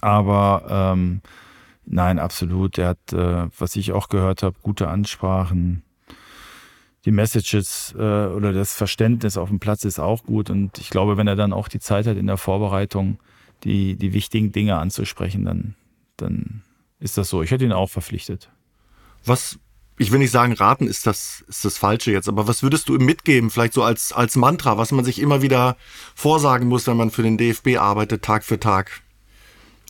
Aber ähm, Nein, absolut. Er hat, äh, was ich auch gehört habe, gute Ansprachen. Die Messages äh, oder das Verständnis auf dem Platz ist auch gut. Und ich glaube, wenn er dann auch die Zeit hat in der Vorbereitung, die, die wichtigen Dinge anzusprechen, dann, dann ist das so. Ich hätte ihn auch verpflichtet. Was, ich will nicht sagen, raten ist das, ist das Falsche jetzt, aber was würdest du ihm mitgeben, vielleicht so als, als Mantra, was man sich immer wieder vorsagen muss, wenn man für den DFB arbeitet, Tag für Tag?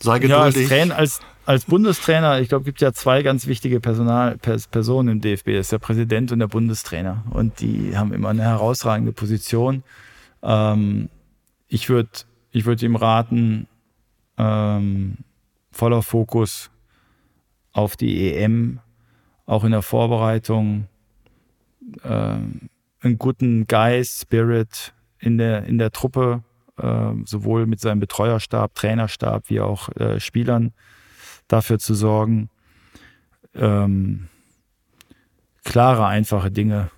Sei geduldig. Ja, als, Trainer, als, als Bundestrainer, ich glaube, gibt ja zwei ganz wichtige Personal, Personen im DFB. Das ist der Präsident und der Bundestrainer. Und die haben immer eine herausragende Position. Ähm, ich würde ich würd ihm raten, ähm, voller Fokus auf die EM, auch in der Vorbereitung, äh, einen guten Geist, Spirit in der, in der Truppe, äh, sowohl mit seinem Betreuerstab, Trainerstab wie auch äh, Spielern dafür zu sorgen, ähm, klare, einfache Dinge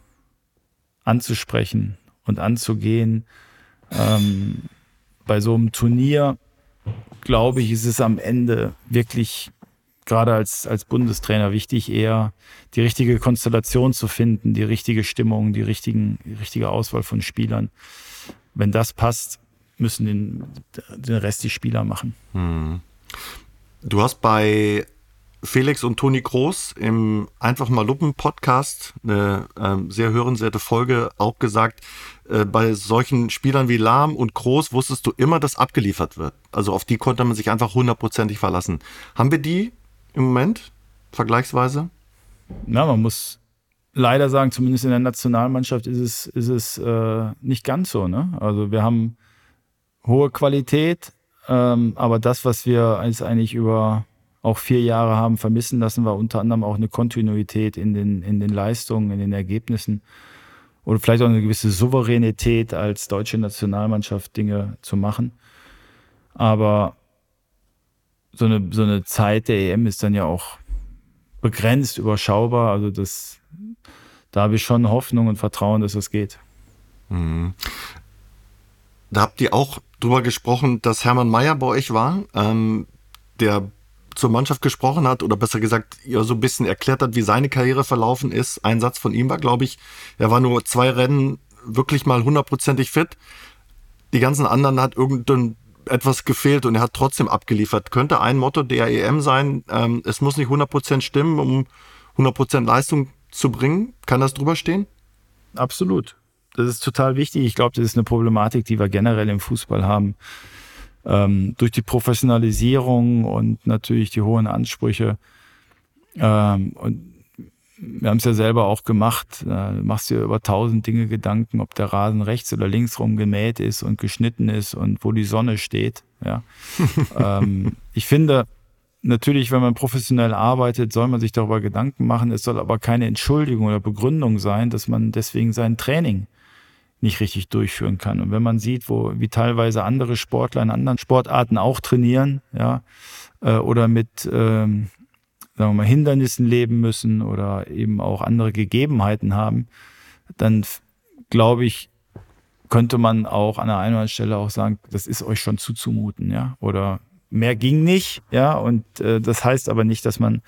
anzusprechen und anzugehen. Ähm, bei so einem Turnier, glaube ich, ist es am Ende wirklich gerade als, als Bundestrainer wichtig, eher die richtige Konstellation zu finden, die richtige Stimmung, die, richtigen, die richtige Auswahl von Spielern. Wenn das passt, müssen den, den Rest die Spieler machen. Hm. Du hast bei Felix und Toni Groß im Einfach mal Luppen Podcast, eine äh, sehr hörenswerte Folge, auch gesagt, äh, bei solchen Spielern wie Lahm und Groß wusstest du immer, dass abgeliefert wird. Also auf die konnte man sich einfach hundertprozentig verlassen. Haben wir die im Moment vergleichsweise? Ja, man muss leider sagen, zumindest in der Nationalmannschaft ist es, ist es äh, nicht ganz so. Ne? Also wir haben hohe Qualität, ähm, aber das, was wir jetzt eigentlich über auch vier Jahre haben vermissen lassen, war unter anderem auch eine Kontinuität in den, in den Leistungen, in den Ergebnissen oder vielleicht auch eine gewisse Souveränität als deutsche Nationalmannschaft Dinge zu machen. Aber so eine, so eine Zeit der EM ist dann ja auch begrenzt, überschaubar. Also das, da habe ich schon Hoffnung und Vertrauen, dass das geht. Mhm. Da habt ihr auch drüber gesprochen, dass Hermann Mayer bei euch war, ähm, der zur Mannschaft gesprochen hat oder besser gesagt ja so ein bisschen erklärt hat, wie seine Karriere verlaufen ist. Ein Satz von ihm war, glaube ich, er war nur zwei Rennen wirklich mal hundertprozentig fit. Die ganzen anderen hat irgendein etwas gefehlt und er hat trotzdem abgeliefert. Könnte ein Motto der EM sein, ähm, es muss nicht 100% stimmen, um 100% Leistung zu bringen. Kann das drüber stehen? Absolut. Das ist total wichtig. Ich glaube, das ist eine Problematik, die wir generell im Fußball haben. Ähm, durch die Professionalisierung und natürlich die hohen Ansprüche. Ähm, und wir haben es ja selber auch gemacht. Du machst dir über tausend Dinge Gedanken, ob der Rasen rechts oder links rum gemäht ist und geschnitten ist und wo die Sonne steht. Ja. ähm, ich finde, natürlich, wenn man professionell arbeitet, soll man sich darüber Gedanken machen. Es soll aber keine Entschuldigung oder Begründung sein, dass man deswegen sein Training nicht richtig durchführen kann. Und wenn man sieht, wo, wie teilweise andere Sportler in anderen Sportarten auch trainieren, ja, äh, oder mit, ähm, sagen wir mal, Hindernissen leben müssen oder eben auch andere Gegebenheiten haben, dann glaube ich, könnte man auch an der einen oder anderen Stelle auch sagen, das ist euch schon zuzumuten, ja, oder mehr ging nicht, ja, und äh, das heißt aber nicht, dass man,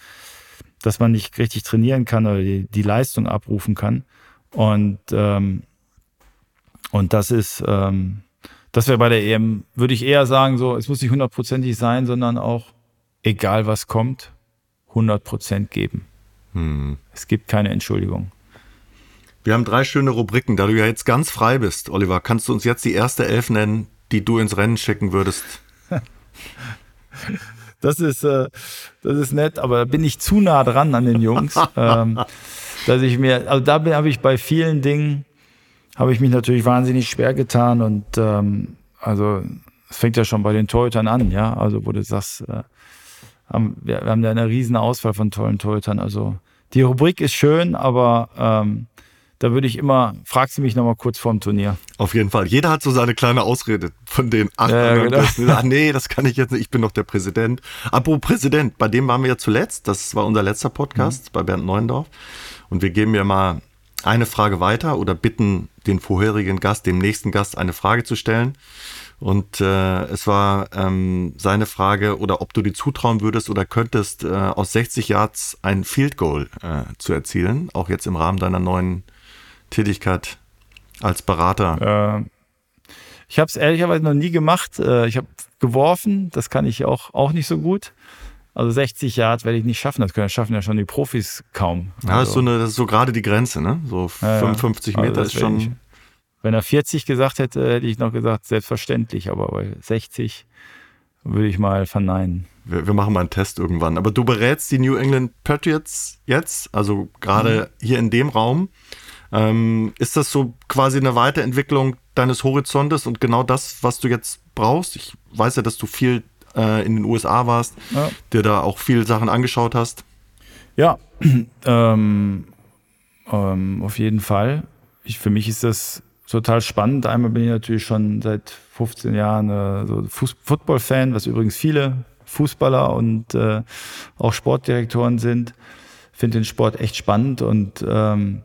dass man nicht richtig trainieren kann oder die, die Leistung abrufen kann. Und ähm, und das ist, ähm, das wäre bei der EM, würde ich eher sagen, so, es muss nicht hundertprozentig sein, sondern auch, egal was kommt, 100 Prozent geben. Hm. Es gibt keine Entschuldigung. Wir haben drei schöne Rubriken. Da du ja jetzt ganz frei bist, Oliver, kannst du uns jetzt die erste Elf nennen, die du ins Rennen schicken würdest? Das ist, äh, das ist nett, aber da bin ich zu nah dran an den Jungs, ähm, dass ich mir, also da habe ich bei vielen Dingen, habe ich mich natürlich wahnsinnig schwer getan und ähm, also es fängt ja schon bei den Torhütern an, ja, also wo du sagst, äh, haben, wir, wir, haben da eine riesen Auswahl von tollen Torhütern. Also die Rubrik ist schön, aber ähm, da würde ich immer, fragst du mich nochmal kurz vorm Turnier. Auf jeden Fall. Jeder hat so seine kleine Ausrede von den acht ja, genau. Ach nee, das kann ich jetzt nicht, ich bin doch der Präsident. Apropos Präsident, bei dem waren wir ja zuletzt, das war unser letzter Podcast mhm. bei Bernd Neuendorf. Und wir geben ja mal eine Frage weiter oder bitten den vorherigen Gast, dem nächsten Gast, eine Frage zu stellen. Und äh, es war ähm, seine Frage, oder ob du dir zutrauen würdest oder könntest, äh, aus 60 Yards ein Field Goal äh, zu erzielen, auch jetzt im Rahmen deiner neuen Tätigkeit als Berater. Äh, ich habe es ehrlicherweise noch nie gemacht. Äh, ich habe geworfen, das kann ich auch, auch nicht so gut. Also 60 Yards werde ich nicht schaffen. Das können schaffen ja schon die Profis kaum. Ja, also, ist so eine, das ist so gerade die Grenze, ne? So ja, 55 Meter also ist schon. Ich, wenn er 40 gesagt hätte, hätte ich noch gesagt, selbstverständlich. Aber bei 60 würde ich mal verneinen. Wir, wir, machen mal einen Test irgendwann. Aber du berätst die New England Patriots jetzt, also gerade mhm. hier in dem Raum. Ähm, ist das so quasi eine Weiterentwicklung deines Horizontes und genau das, was du jetzt brauchst? Ich weiß ja, dass du viel äh, in den USA warst, ja. dir da auch viele Sachen angeschaut hast. Ja, ähm, ähm, auf jeden Fall. Ich, für mich ist das total spannend. Einmal bin ich natürlich schon seit 15 Jahren äh, so Football-Fan, was übrigens viele Fußballer und äh, auch Sportdirektoren sind. Finde den Sport echt spannend und ähm,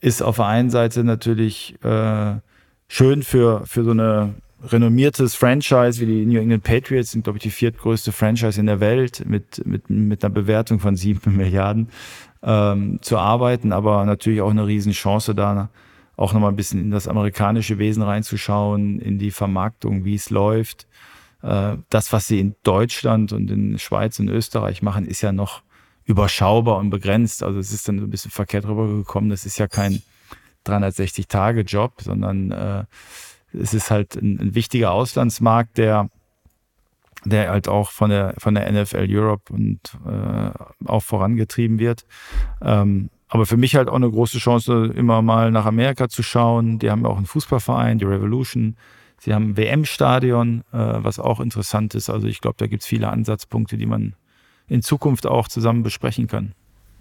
ist auf der einen Seite natürlich äh, schön für, für so eine renommiertes Franchise wie die New England Patriots sind, glaube ich, die viertgrößte Franchise in der Welt mit, mit, mit einer Bewertung von sieben Milliarden ähm, zu arbeiten, aber natürlich auch eine Riesenchance da, auch nochmal ein bisschen in das amerikanische Wesen reinzuschauen, in die Vermarktung, wie es läuft. Äh, das, was sie in Deutschland und in Schweiz und Österreich machen, ist ja noch überschaubar und begrenzt. Also es ist dann ein bisschen verkehrt rübergekommen. Das ist ja kein 360-Tage-Job, sondern äh, es ist halt ein, ein, wichtiger Auslandsmarkt, der, der halt auch von der, von der NFL Europe und äh, auch vorangetrieben wird. Ähm, aber für mich halt auch eine große Chance, immer mal nach Amerika zu schauen. Die haben ja auch einen Fußballverein, die Revolution. Sie haben ein WM-Stadion, äh, was auch interessant ist. Also ich glaube, da gibt es viele Ansatzpunkte, die man in Zukunft auch zusammen besprechen kann.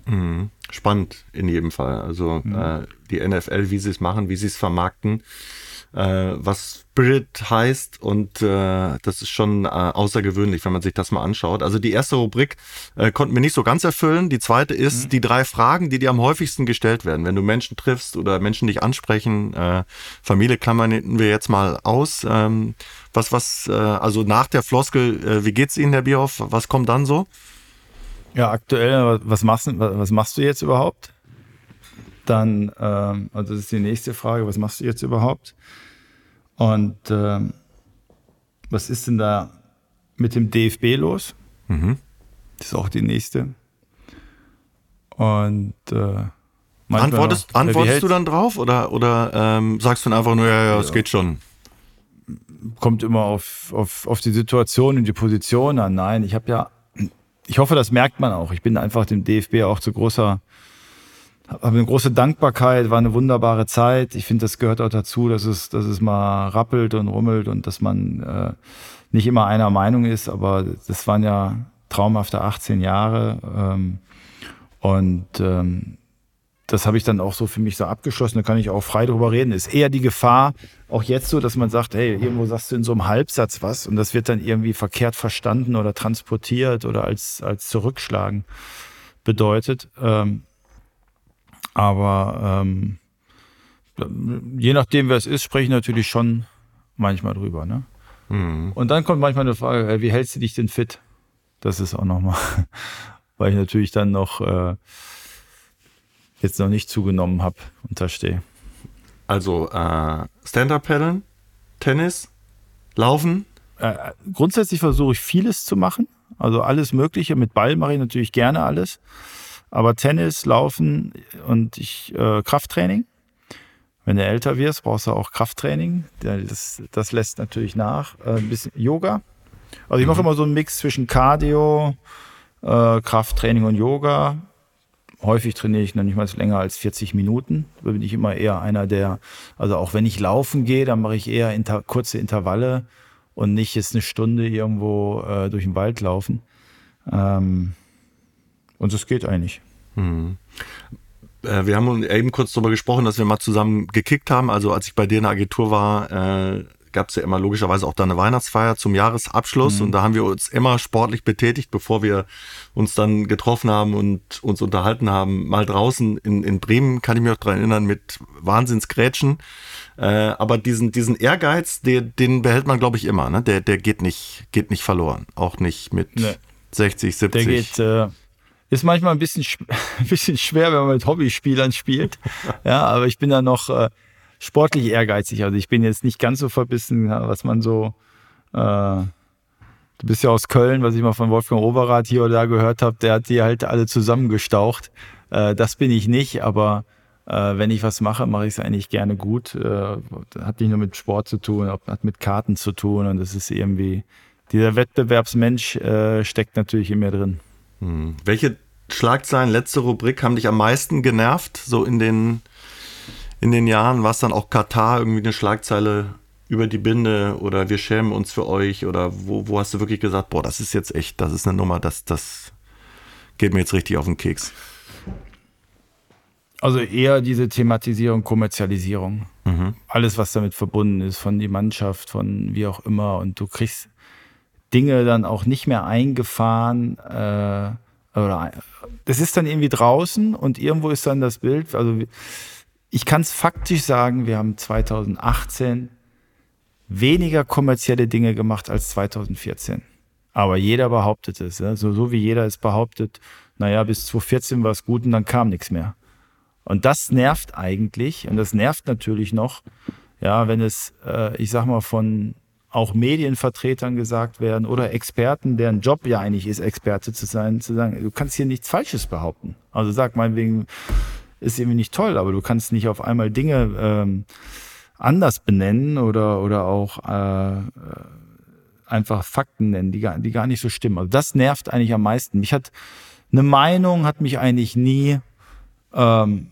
Mhm. Spannend in jedem Fall. Also mhm. äh, die NFL, wie sie es machen, wie sie es vermarkten äh, was Spirit heißt und äh, das ist schon äh, außergewöhnlich, wenn man sich das mal anschaut. Also die erste Rubrik äh, konnten wir nicht so ganz erfüllen. Die zweite ist mhm. die drei Fragen, die dir am häufigsten gestellt werden, wenn du Menschen triffst oder Menschen dich ansprechen. Äh, Familie klammern wir jetzt mal aus. Ähm, was, was, äh, also nach der Floskel, äh, wie geht's Ihnen, Herr Bierhoff? Was kommt dann so? Ja, aktuell, was machst, was machst du jetzt überhaupt? Dann, ähm, also das ist die nächste Frage, was machst du jetzt überhaupt? Und ähm, was ist denn da mit dem DFB los? Mhm. Das ist auch die nächste. Und äh, antwortest, noch, antwortest du dann drauf oder, oder ähm, sagst du dann einfach nur, ja, ja, es ja. geht schon? Kommt immer auf, auf, auf die Situation und die Position an. Nein, ich habe ja, ich hoffe, das merkt man auch. Ich bin einfach dem DFB auch zu großer habe eine große Dankbarkeit, war eine wunderbare Zeit. Ich finde, das gehört auch dazu, dass es, dass es mal rappelt und rummelt und dass man äh, nicht immer einer Meinung ist, aber das waren ja traumhafte 18 Jahre. Ähm, und ähm, das habe ich dann auch so für mich so abgeschlossen, da kann ich auch frei drüber reden. Ist eher die Gefahr, auch jetzt so, dass man sagt, hey, irgendwo sagst du in so einem Halbsatz was und das wird dann irgendwie verkehrt verstanden oder transportiert oder als, als zurückschlagen bedeutet. Ähm, aber ähm, je nachdem, wer es ist, spreche ich natürlich schon manchmal drüber. Ne? Mhm. Und dann kommt manchmal eine Frage, wie hältst du dich denn fit? Das ist auch nochmal, weil ich natürlich dann noch äh, jetzt noch nicht zugenommen habe, unterstehe. Also äh, Stand-Up-Paddeln, Tennis, Laufen? Äh, grundsätzlich versuche ich vieles zu machen. Also alles Mögliche. Mit Ball mache ich natürlich gerne alles. Aber Tennis, Laufen und ich, äh, Krafttraining. Wenn du älter wirst, brauchst du auch Krafttraining. Das, das lässt natürlich nach. Äh, ein bisschen Yoga. Also ich mache mhm. immer so einen Mix zwischen Cardio, äh, Krafttraining und Yoga. Häufig trainiere ich noch nicht mal länger als 40 Minuten. Da bin ich immer eher einer, der, also auch wenn ich laufen gehe, dann mache ich eher inter, kurze Intervalle und nicht jetzt eine Stunde irgendwo äh, durch den Wald laufen. Ähm, und es geht eigentlich. Hm. wir haben eben kurz darüber gesprochen, dass wir mal zusammen gekickt haben. Also als ich bei dir in der Agentur war, äh, gab es ja immer logischerweise auch da eine Weihnachtsfeier zum Jahresabschluss. Mhm. Und da haben wir uns immer sportlich betätigt, bevor wir uns dann getroffen haben und uns unterhalten haben. Mal draußen in, in Bremen kann ich mich auch daran erinnern mit Wahnsinnsgrätschen. Äh, aber diesen, diesen Ehrgeiz, der, den behält man, glaube ich, immer. Ne? Der, der geht, nicht, geht nicht verloren. Auch nicht mit nee. 60, 70. Der geht, äh, ist manchmal ein bisschen, ein bisschen schwer, wenn man mit Hobbyspielern spielt. ja, aber ich bin da noch äh, sportlich ehrgeizig. Also ich bin jetzt nicht ganz so verbissen, was man so. Äh, du bist ja aus Köln, was ich mal von Wolfgang Overath hier oder da gehört habe, der hat die halt alle zusammengestaucht. Äh, das bin ich nicht, aber äh, wenn ich was mache, mache ich es eigentlich gerne gut. Äh, hat nicht nur mit Sport zu tun, hat mit Karten zu tun und das ist irgendwie, dieser Wettbewerbsmensch äh, steckt natürlich in mir drin. Hm. Welche Schlagzeilen, letzte Rubrik, haben dich am meisten genervt, so in den, in den Jahren? War es dann auch Katar irgendwie eine Schlagzeile über die Binde oder wir schämen uns für euch oder wo, wo hast du wirklich gesagt, boah, das ist jetzt echt, das ist eine Nummer, das, das geht mir jetzt richtig auf den Keks? Also eher diese Thematisierung, Kommerzialisierung. Mhm. Alles, was damit verbunden ist, von die Mannschaft, von wie auch immer. Und du kriegst Dinge dann auch nicht mehr eingefahren. Äh, oder das ist dann irgendwie draußen und irgendwo ist dann das Bild. Also ich kann es faktisch sagen, wir haben 2018 weniger kommerzielle Dinge gemacht als 2014. Aber jeder behauptet es. Ja? So, so wie jeder es behauptet, naja, bis 2014 war es gut und dann kam nichts mehr. Und das nervt eigentlich und das nervt natürlich noch, ja, wenn es, äh, ich sag mal, von auch Medienvertretern gesagt werden oder Experten, deren Job ja eigentlich ist, Experte zu sein, zu sagen, du kannst hier nichts Falsches behaupten. Also sag meinetwegen, ist irgendwie nicht toll, aber du kannst nicht auf einmal Dinge ähm, anders benennen oder, oder auch äh, einfach Fakten nennen, die gar, die gar nicht so stimmen. Also das nervt eigentlich am meisten. Mich hat eine Meinung hat mich eigentlich nie, ähm,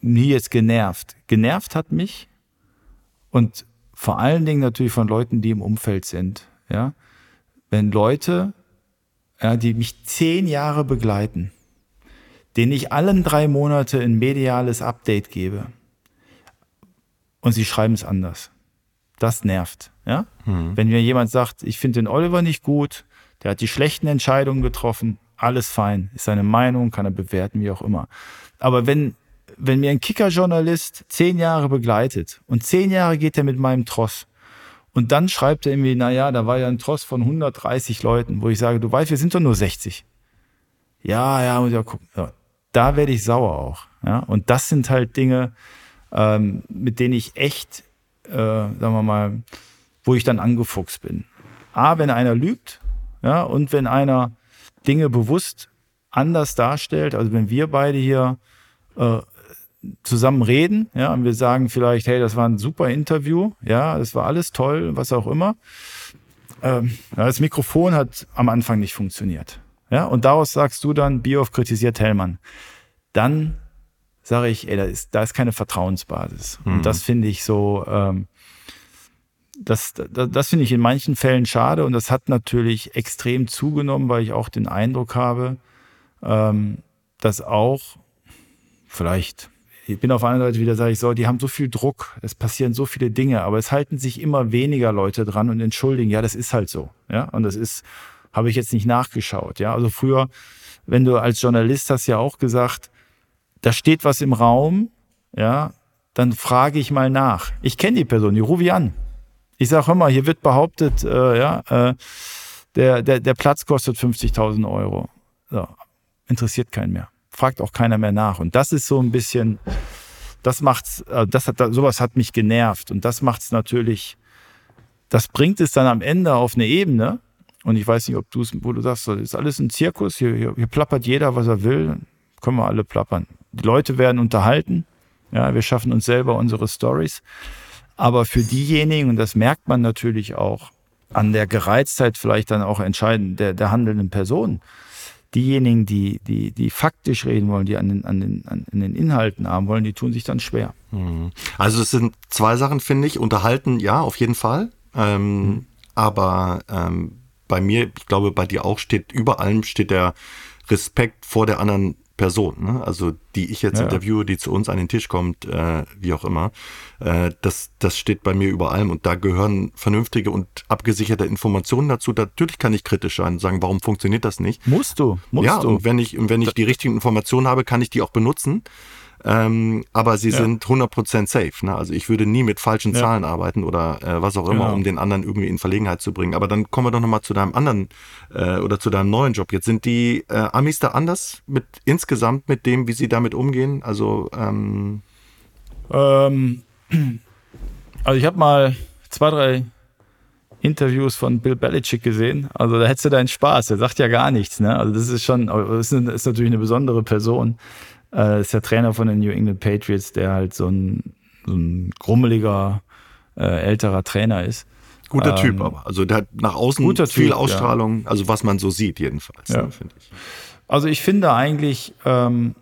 nie jetzt genervt. Genervt hat mich und vor allen Dingen natürlich von Leuten, die im Umfeld sind. Ja, wenn Leute, ja, die mich zehn Jahre begleiten, denen ich allen drei Monate ein mediales Update gebe und sie schreiben es anders. Das nervt. Ja? Mhm. Wenn mir jemand sagt, ich finde den Oliver nicht gut, der hat die schlechten Entscheidungen getroffen, alles fein, ist seine Meinung, kann er bewerten, wie auch immer. Aber wenn wenn mir ein Kicker-Journalist zehn Jahre begleitet und zehn Jahre geht er mit meinem Tross und dann schreibt er irgendwie, naja, da war ja ein Tross von 130 Leuten, wo ich sage, du weißt, wir sind doch nur 60. Ja, ja, muss ja gucken. Ja, da werde ich sauer auch. Ja? Und das sind halt Dinge, ähm, mit denen ich echt, äh, sagen wir mal, wo ich dann angefuchst bin. A, wenn einer lügt, ja, und wenn einer Dinge bewusst anders darstellt, also wenn wir beide hier äh, zusammen reden, ja, und wir sagen vielleicht, hey, das war ein super Interview, ja, das war alles toll, was auch immer. Ähm, das Mikrofon hat am Anfang nicht funktioniert. Ja, und daraus sagst du dann, Bioff kritisiert Hellmann. Dann sage ich, ey, da ist, da ist keine Vertrauensbasis. Mhm. Und das finde ich so, ähm, das, das, das finde ich in manchen Fällen schade und das hat natürlich extrem zugenommen, weil ich auch den Eindruck habe, ähm, dass auch vielleicht ich bin auf einer Seite wieder, sage ich so, die haben so viel Druck, es passieren so viele Dinge, aber es halten sich immer weniger Leute dran und entschuldigen, ja, das ist halt so, ja, und das ist, habe ich jetzt nicht nachgeschaut, ja, also früher, wenn du als Journalist hast ja auch gesagt, da steht was im Raum, ja, dann frage ich mal nach. Ich kenne die Person, die rufe ich an. Ich sage immer, hier wird behauptet, äh, ja, äh, der, der, der Platz kostet 50.000 Euro. So, interessiert keinen mehr fragt auch keiner mehr nach. Und das ist so ein bisschen, das macht's, äh, das hat, sowas hat mich genervt. Und das macht es natürlich, das bringt es dann am Ende auf eine Ebene. Und ich weiß nicht, ob du es, wo du sagst, das ist alles ein Zirkus, hier, hier, hier plappert jeder, was er will, können wir alle plappern. Die Leute werden unterhalten, ja, wir schaffen uns selber unsere Stories. Aber für diejenigen, und das merkt man natürlich auch an der Gereiztheit vielleicht dann auch entscheidend der, der handelnden Person, diejenigen, die, die, die faktisch reden wollen, die an den, an, den, an den Inhalten haben wollen, die tun sich dann schwer. Mhm. Also es sind zwei Sachen, finde ich. Unterhalten, ja, auf jeden Fall. Ähm, mhm. Aber ähm, bei mir, ich glaube, bei dir auch steht, über allem steht der Respekt vor der anderen Person, ne? also die ich jetzt ja. interviewe, die zu uns an den Tisch kommt, äh, wie auch immer, äh, das, das steht bei mir über allem und da gehören vernünftige und abgesicherte Informationen dazu. Natürlich kann ich kritisch sein und sagen, warum funktioniert das nicht? Musst du, musst ja, du. und wenn ich, wenn ich die richtigen Informationen habe, kann ich die auch benutzen. Ähm, aber sie ja. sind 100% safe. Ne? Also ich würde nie mit falschen ja. Zahlen arbeiten oder äh, was auch immer, genau. um den anderen irgendwie in Verlegenheit zu bringen. Aber dann kommen wir doch nochmal zu deinem anderen äh, oder zu deinem neuen Job. Jetzt sind die äh, Amis da anders mit insgesamt mit dem, wie sie damit umgehen? Also ähm ähm, also ich habe mal zwei, drei Interviews von Bill Belichick gesehen. Also da hättest du deinen Spaß. Er sagt ja gar nichts. Ne? Also das ist schon, das ist natürlich eine besondere Person. Äh, ist der Trainer von den New England Patriots, der halt so ein, so ein grummeliger, äh, älterer Trainer ist. Guter ähm, Typ aber. Also der hat nach außen viel typ, Ausstrahlung, ja. also was man so sieht jedenfalls, ja. ne, finde ich. Also ich finde eigentlich, ähm,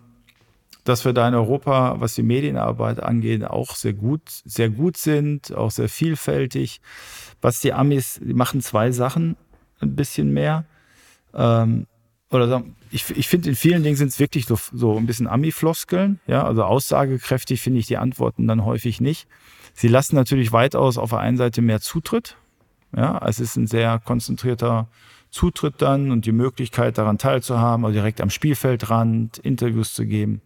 dass wir da in Europa, was die Medienarbeit angeht, auch sehr gut, sehr gut sind, auch sehr vielfältig. Was die Amis, die machen zwei Sachen ein bisschen mehr. Ähm, oder sagen, ich, ich finde, in vielen Dingen sind es wirklich so, so ein bisschen Ami-Floskeln. Ja, also aussagekräftig finde ich die Antworten dann häufig nicht. Sie lassen natürlich weitaus auf der einen Seite mehr Zutritt. Ja, es ist ein sehr konzentrierter Zutritt dann und die Möglichkeit daran teilzuhaben, also direkt am Spielfeldrand Interviews zu geben.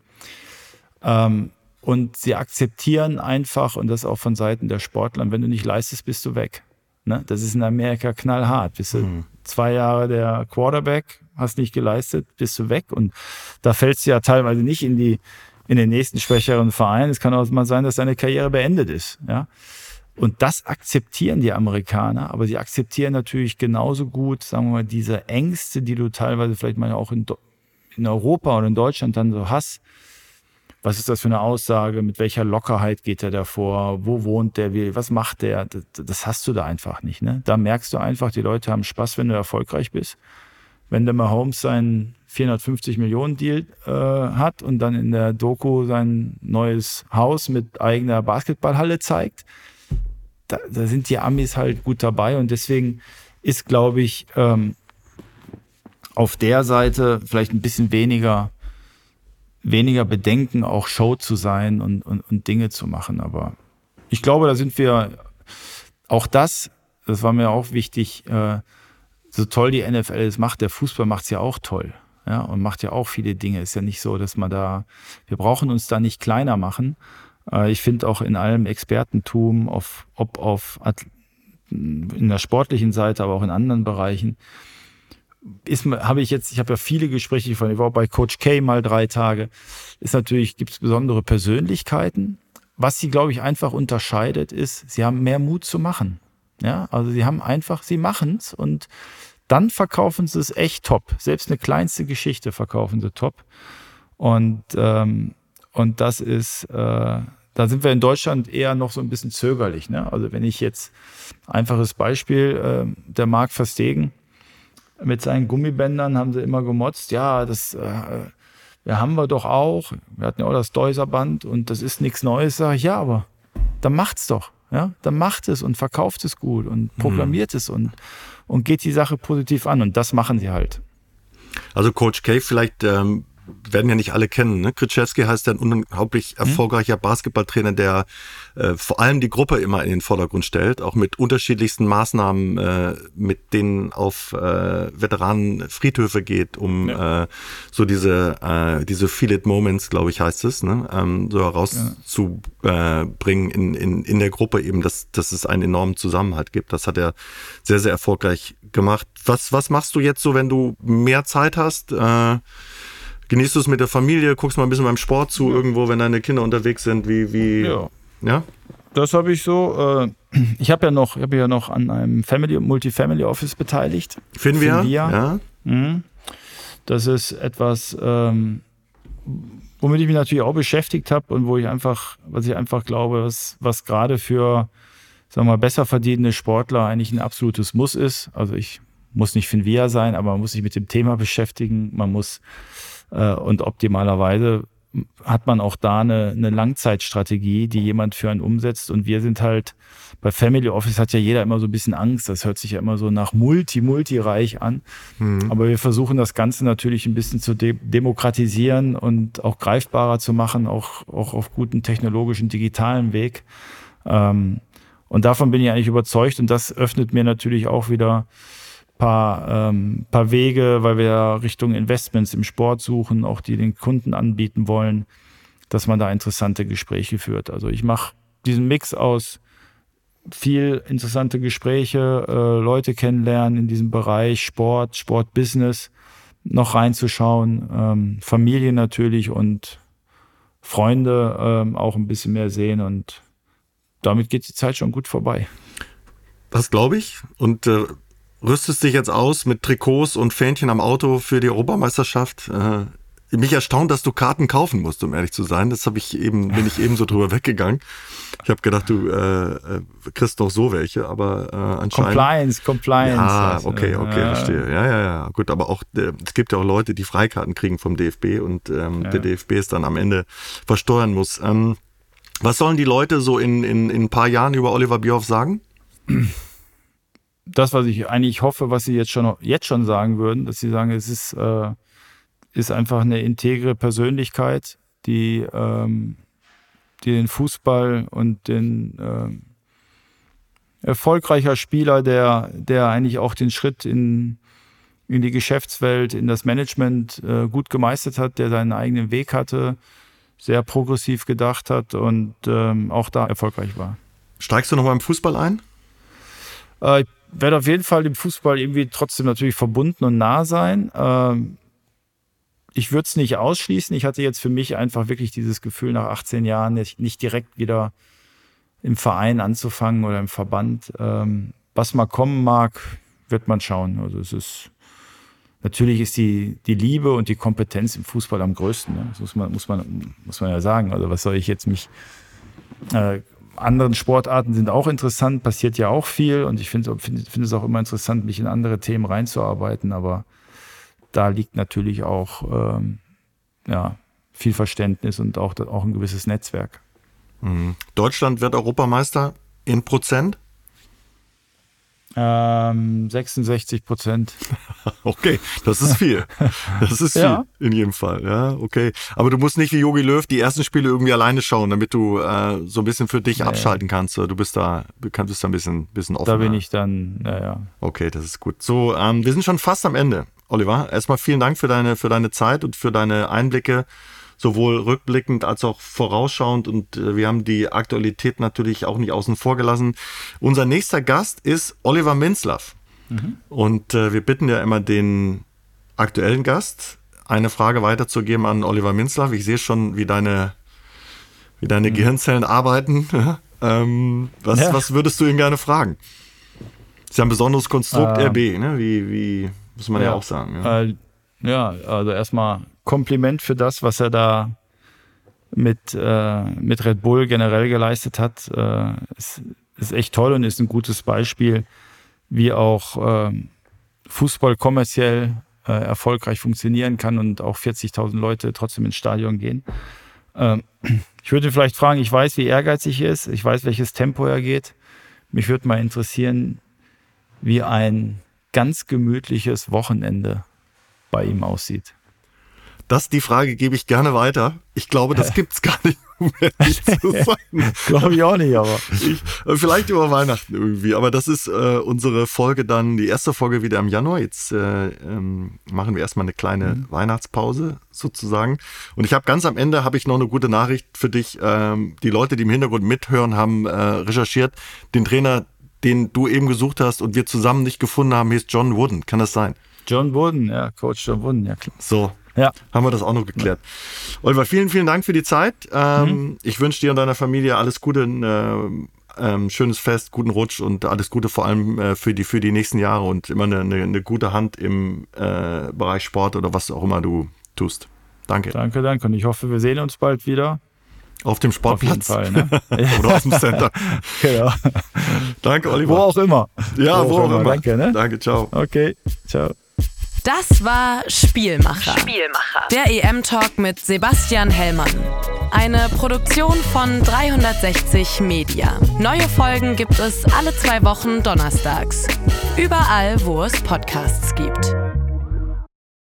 Ähm, Und sie akzeptieren einfach, und das auch von Seiten der Sportler, wenn du nicht leistest, bist du weg. Ne? Das ist in Amerika knallhart. Bist du mhm. zwei Jahre der Quarterback, hast nicht geleistet, bist du weg. Und da fällst du ja teilweise nicht in die, in den nächsten schwächeren Verein. Es kann auch mal sein, dass deine Karriere beendet ist. Ja? Und das akzeptieren die Amerikaner, aber sie akzeptieren natürlich genauso gut, sagen wir mal, diese Ängste, die du teilweise vielleicht mal auch in, in Europa oder in Deutschland dann so hast. Was ist das für eine Aussage? Mit welcher Lockerheit geht er davor? Wo wohnt der? Was macht der? Das, das hast du da einfach nicht. Ne? Da merkst du einfach, die Leute haben Spaß, wenn du erfolgreich bist. Wenn der Mahomes seinen 450 Millionen Deal äh, hat und dann in der Doku sein neues Haus mit eigener Basketballhalle zeigt, da, da sind die Amis halt gut dabei und deswegen ist, glaube ich, ähm, auf der Seite vielleicht ein bisschen weniger, weniger Bedenken, auch Show zu sein und, und, und Dinge zu machen. Aber ich glaube, da sind wir auch das, das war mir auch wichtig, äh, so toll die NFL es macht, der Fußball macht es ja auch toll. Ja, und macht ja auch viele Dinge. Ist ja nicht so, dass man da, wir brauchen uns da nicht kleiner machen. Äh, ich finde auch in allem Expertentum, auf, ob auf in der sportlichen Seite, aber auch in anderen Bereichen, ist, habe ich jetzt, ich habe ja viele Gespräche von, ich war bei Coach K mal drei Tage, ist natürlich, gibt es besondere Persönlichkeiten. Was sie, glaube ich, einfach unterscheidet, ist, sie haben mehr Mut zu machen. Ja, also sie haben einfach, sie machen es und dann verkaufen sie es echt top. Selbst eine kleinste Geschichte verkaufen sie top. Und, ähm, und das ist, äh, da sind wir in Deutschland eher noch so ein bisschen zögerlich. Ne? Also wenn ich jetzt einfaches Beispiel, äh, der Marc Verstegen, mit seinen Gummibändern haben sie immer gemotzt, ja, das äh, ja, haben wir doch auch. Wir hatten ja auch das Deuserband und das ist nichts Neues, sage ich, ja, aber dann macht's doch. Ja, dann macht es und verkauft es gut und mhm. proklamiert mhm. es und, und geht die Sache positiv an. Und das machen sie halt. Also Coach K, vielleicht ähm, werden ja nicht alle kennen. Ne? Krzyzewski heißt ein unglaublich mhm. erfolgreicher Basketballtrainer, der äh, vor allem die Gruppe immer in den Vordergrund stellt, auch mit unterschiedlichsten Maßnahmen, äh, mit denen auf äh, Veteranen Friedhöfe geht, um ja. äh, so diese äh, diese Feel It Moments, glaube ich, heißt es, ne? ähm, so herauszubringen ja. in, in, in der Gruppe eben, dass, dass es einen enormen Zusammenhalt gibt. Das hat er sehr, sehr erfolgreich gemacht. Was, was machst du jetzt so, wenn du mehr Zeit hast? Äh, Genießt du es mit der Familie? Guckst mal ein bisschen beim Sport zu, irgendwo, wenn deine Kinder unterwegs sind? Wie, wie, ja. ja? Das habe ich so. Äh, ich habe ja noch, habe ja noch an einem Family, Multifamily Office beteiligt. Finden wir? Ja. Mhm. Das ist etwas, ähm, womit ich mich natürlich auch beschäftigt habe und wo ich einfach, was ich einfach glaube, was, was gerade für, sagen wir mal, besser verdienende Sportler eigentlich ein absolutes Muss ist. Also ich muss nicht Finvia sein, aber man muss sich mit dem Thema beschäftigen. Man muss und optimalerweise hat man auch da eine, eine Langzeitstrategie, die jemand für einen umsetzt. Und wir sind halt, bei Family Office hat ja jeder immer so ein bisschen Angst. Das hört sich ja immer so nach Multi, Multi-reich an. Mhm. Aber wir versuchen das Ganze natürlich ein bisschen zu de demokratisieren und auch greifbarer zu machen, auch, auch auf guten technologischen, digitalen Weg. Ähm, und davon bin ich eigentlich überzeugt. Und das öffnet mir natürlich auch wieder paar, ähm, paar Wege, weil wir Richtung Investments im Sport suchen, auch die den Kunden anbieten wollen, dass man da interessante Gespräche führt. Also ich mache diesen Mix aus viel interessante Gespräche, äh, Leute kennenlernen in diesem Bereich, Sport, Sportbusiness, noch reinzuschauen, ähm, Familie natürlich und Freunde ähm, auch ein bisschen mehr sehen und damit geht die Zeit schon gut vorbei. Das glaube ich. Und äh, rüstest dich jetzt aus mit Trikots und Fähnchen am Auto für die Europameisterschaft. Äh, mich erstaunt, dass du Karten kaufen musst, um ehrlich zu sein. Das habe ich eben, bin ich eben so drüber weggegangen. Ich habe gedacht, du äh, äh, kriegst noch so welche, aber äh, anscheinend. Compliance, Compliance. Ah, okay, okay, ja. verstehe. Ja, ja, ja. Gut, aber auch äh, es gibt ja auch Leute, die Freikarten kriegen vom DFB und ähm, ja. der DFB es dann am Ende versteuern muss. Ähm, was sollen die Leute so in, in, in ein paar Jahren über Oliver Bierhoff sagen? Das, was ich eigentlich hoffe, was Sie jetzt schon, jetzt schon sagen würden, dass Sie sagen, es ist, äh, ist einfach eine integre Persönlichkeit, die, ähm, die den Fußball und den äh, erfolgreicher Spieler, der, der eigentlich auch den Schritt in, in die Geschäftswelt, in das Management äh, gut gemeistert hat, der seinen eigenen Weg hatte, sehr progressiv gedacht hat und ähm, auch da erfolgreich war. Steigst du nochmal im Fußball ein? Äh, ich werde auf jeden Fall dem Fußball irgendwie trotzdem natürlich verbunden und nah sein. Ähm, ich würde es nicht ausschließen. Ich hatte jetzt für mich einfach wirklich dieses Gefühl, nach 18 Jahren nicht direkt wieder im Verein anzufangen oder im Verband. Ähm, was mal kommen mag, wird man schauen. Also es ist natürlich ist die, die Liebe und die Kompetenz im Fußball am größten. Ne? Das muss man, muss, man, muss man ja sagen. Also was soll ich jetzt mich äh, anderen Sportarten sind auch interessant, passiert ja auch viel und ich finde find, find es auch immer interessant, mich in andere Themen reinzuarbeiten, aber da liegt natürlich auch ähm, ja, viel Verständnis und auch, auch ein gewisses Netzwerk. Mhm. Deutschland wird Europameister in Prozent? Ähm, 66 Prozent. okay, das ist viel. Das ist viel ja. in jedem Fall. Ja, okay. Aber du musst nicht wie Yogi Löw die ersten Spiele irgendwie alleine schauen, damit du äh, so ein bisschen für dich nee. abschalten kannst. Du bist da, du kannst da ein bisschen, bisschen offen. Da bin ich dann, naja. Okay, das ist gut. So, ähm, wir sind schon fast am Ende. Oliver, erstmal vielen Dank für deine, für deine Zeit und für deine Einblicke sowohl rückblickend als auch vorausschauend und äh, wir haben die Aktualität natürlich auch nicht außen vor gelassen. Unser nächster Gast ist Oliver Minzlaff. Mhm. Und äh, wir bitten ja immer den aktuellen Gast, eine Frage weiterzugeben an Oliver Minzlaff. Ich sehe schon, wie deine, wie deine mhm. Gehirnzellen arbeiten. ähm, was, ja. was würdest du ihn gerne fragen? ist ja ein besonderes Konstrukt ähm, RB, ne? wie, wie muss man ja, ja auch sagen. Ja, äh, ja also erstmal Kompliment für das, was er da mit, äh, mit Red Bull generell geleistet hat. Äh, ist, ist echt toll und ist ein gutes Beispiel, wie auch äh, Fußball kommerziell äh, erfolgreich funktionieren kann und auch 40.000 Leute trotzdem ins Stadion gehen. Ähm, ich würde vielleicht fragen, ich weiß, wie ehrgeizig er ist, ich weiß, welches Tempo er geht. Mich würde mal interessieren, wie ein ganz gemütliches Wochenende bei ihm aussieht. Das, die Frage gebe ich gerne weiter. Ich glaube, das gibt's gar nicht, um glaube ich auch nicht, aber. Ich, äh, vielleicht über Weihnachten irgendwie. Aber das ist äh, unsere Folge dann, die erste Folge wieder im Januar. Jetzt äh, ähm, machen wir erstmal eine kleine mhm. Weihnachtspause sozusagen. Und ich habe ganz am Ende habe ich noch eine gute Nachricht für dich. Ähm, die Leute, die im Hintergrund mithören, haben äh, recherchiert. Den Trainer, den du eben gesucht hast und wir zusammen nicht gefunden haben, hieß John Wooden. Kann das sein? John Wooden, ja, Coach John Wooden, ja klar. So, ja. Haben wir das auch noch geklärt. Oliver, vielen, vielen Dank für die Zeit. Ähm, mhm. Ich wünsche dir und deiner Familie alles Gute, ein äh, ähm, schönes Fest, guten Rutsch und alles Gute vor allem äh, für, die, für die nächsten Jahre und immer eine, eine, eine gute Hand im äh, Bereich Sport oder was auch immer du tust. Danke. Danke, danke. Und ich hoffe, wir sehen uns bald wieder. Auf dem Sportplatz. Auf jeden Fall, ne? Oder aus dem Center. genau. Danke, Oliver. Wo auch immer. Ja, wo, wo auch, immer. immer. Danke, ne? Danke, ciao. Okay, ciao. Das war Spielmacher. Spielmacher. Der EM-Talk mit Sebastian Hellmann. Eine Produktion von 360 Media. Neue Folgen gibt es alle zwei Wochen donnerstags. Überall, wo es Podcasts gibt.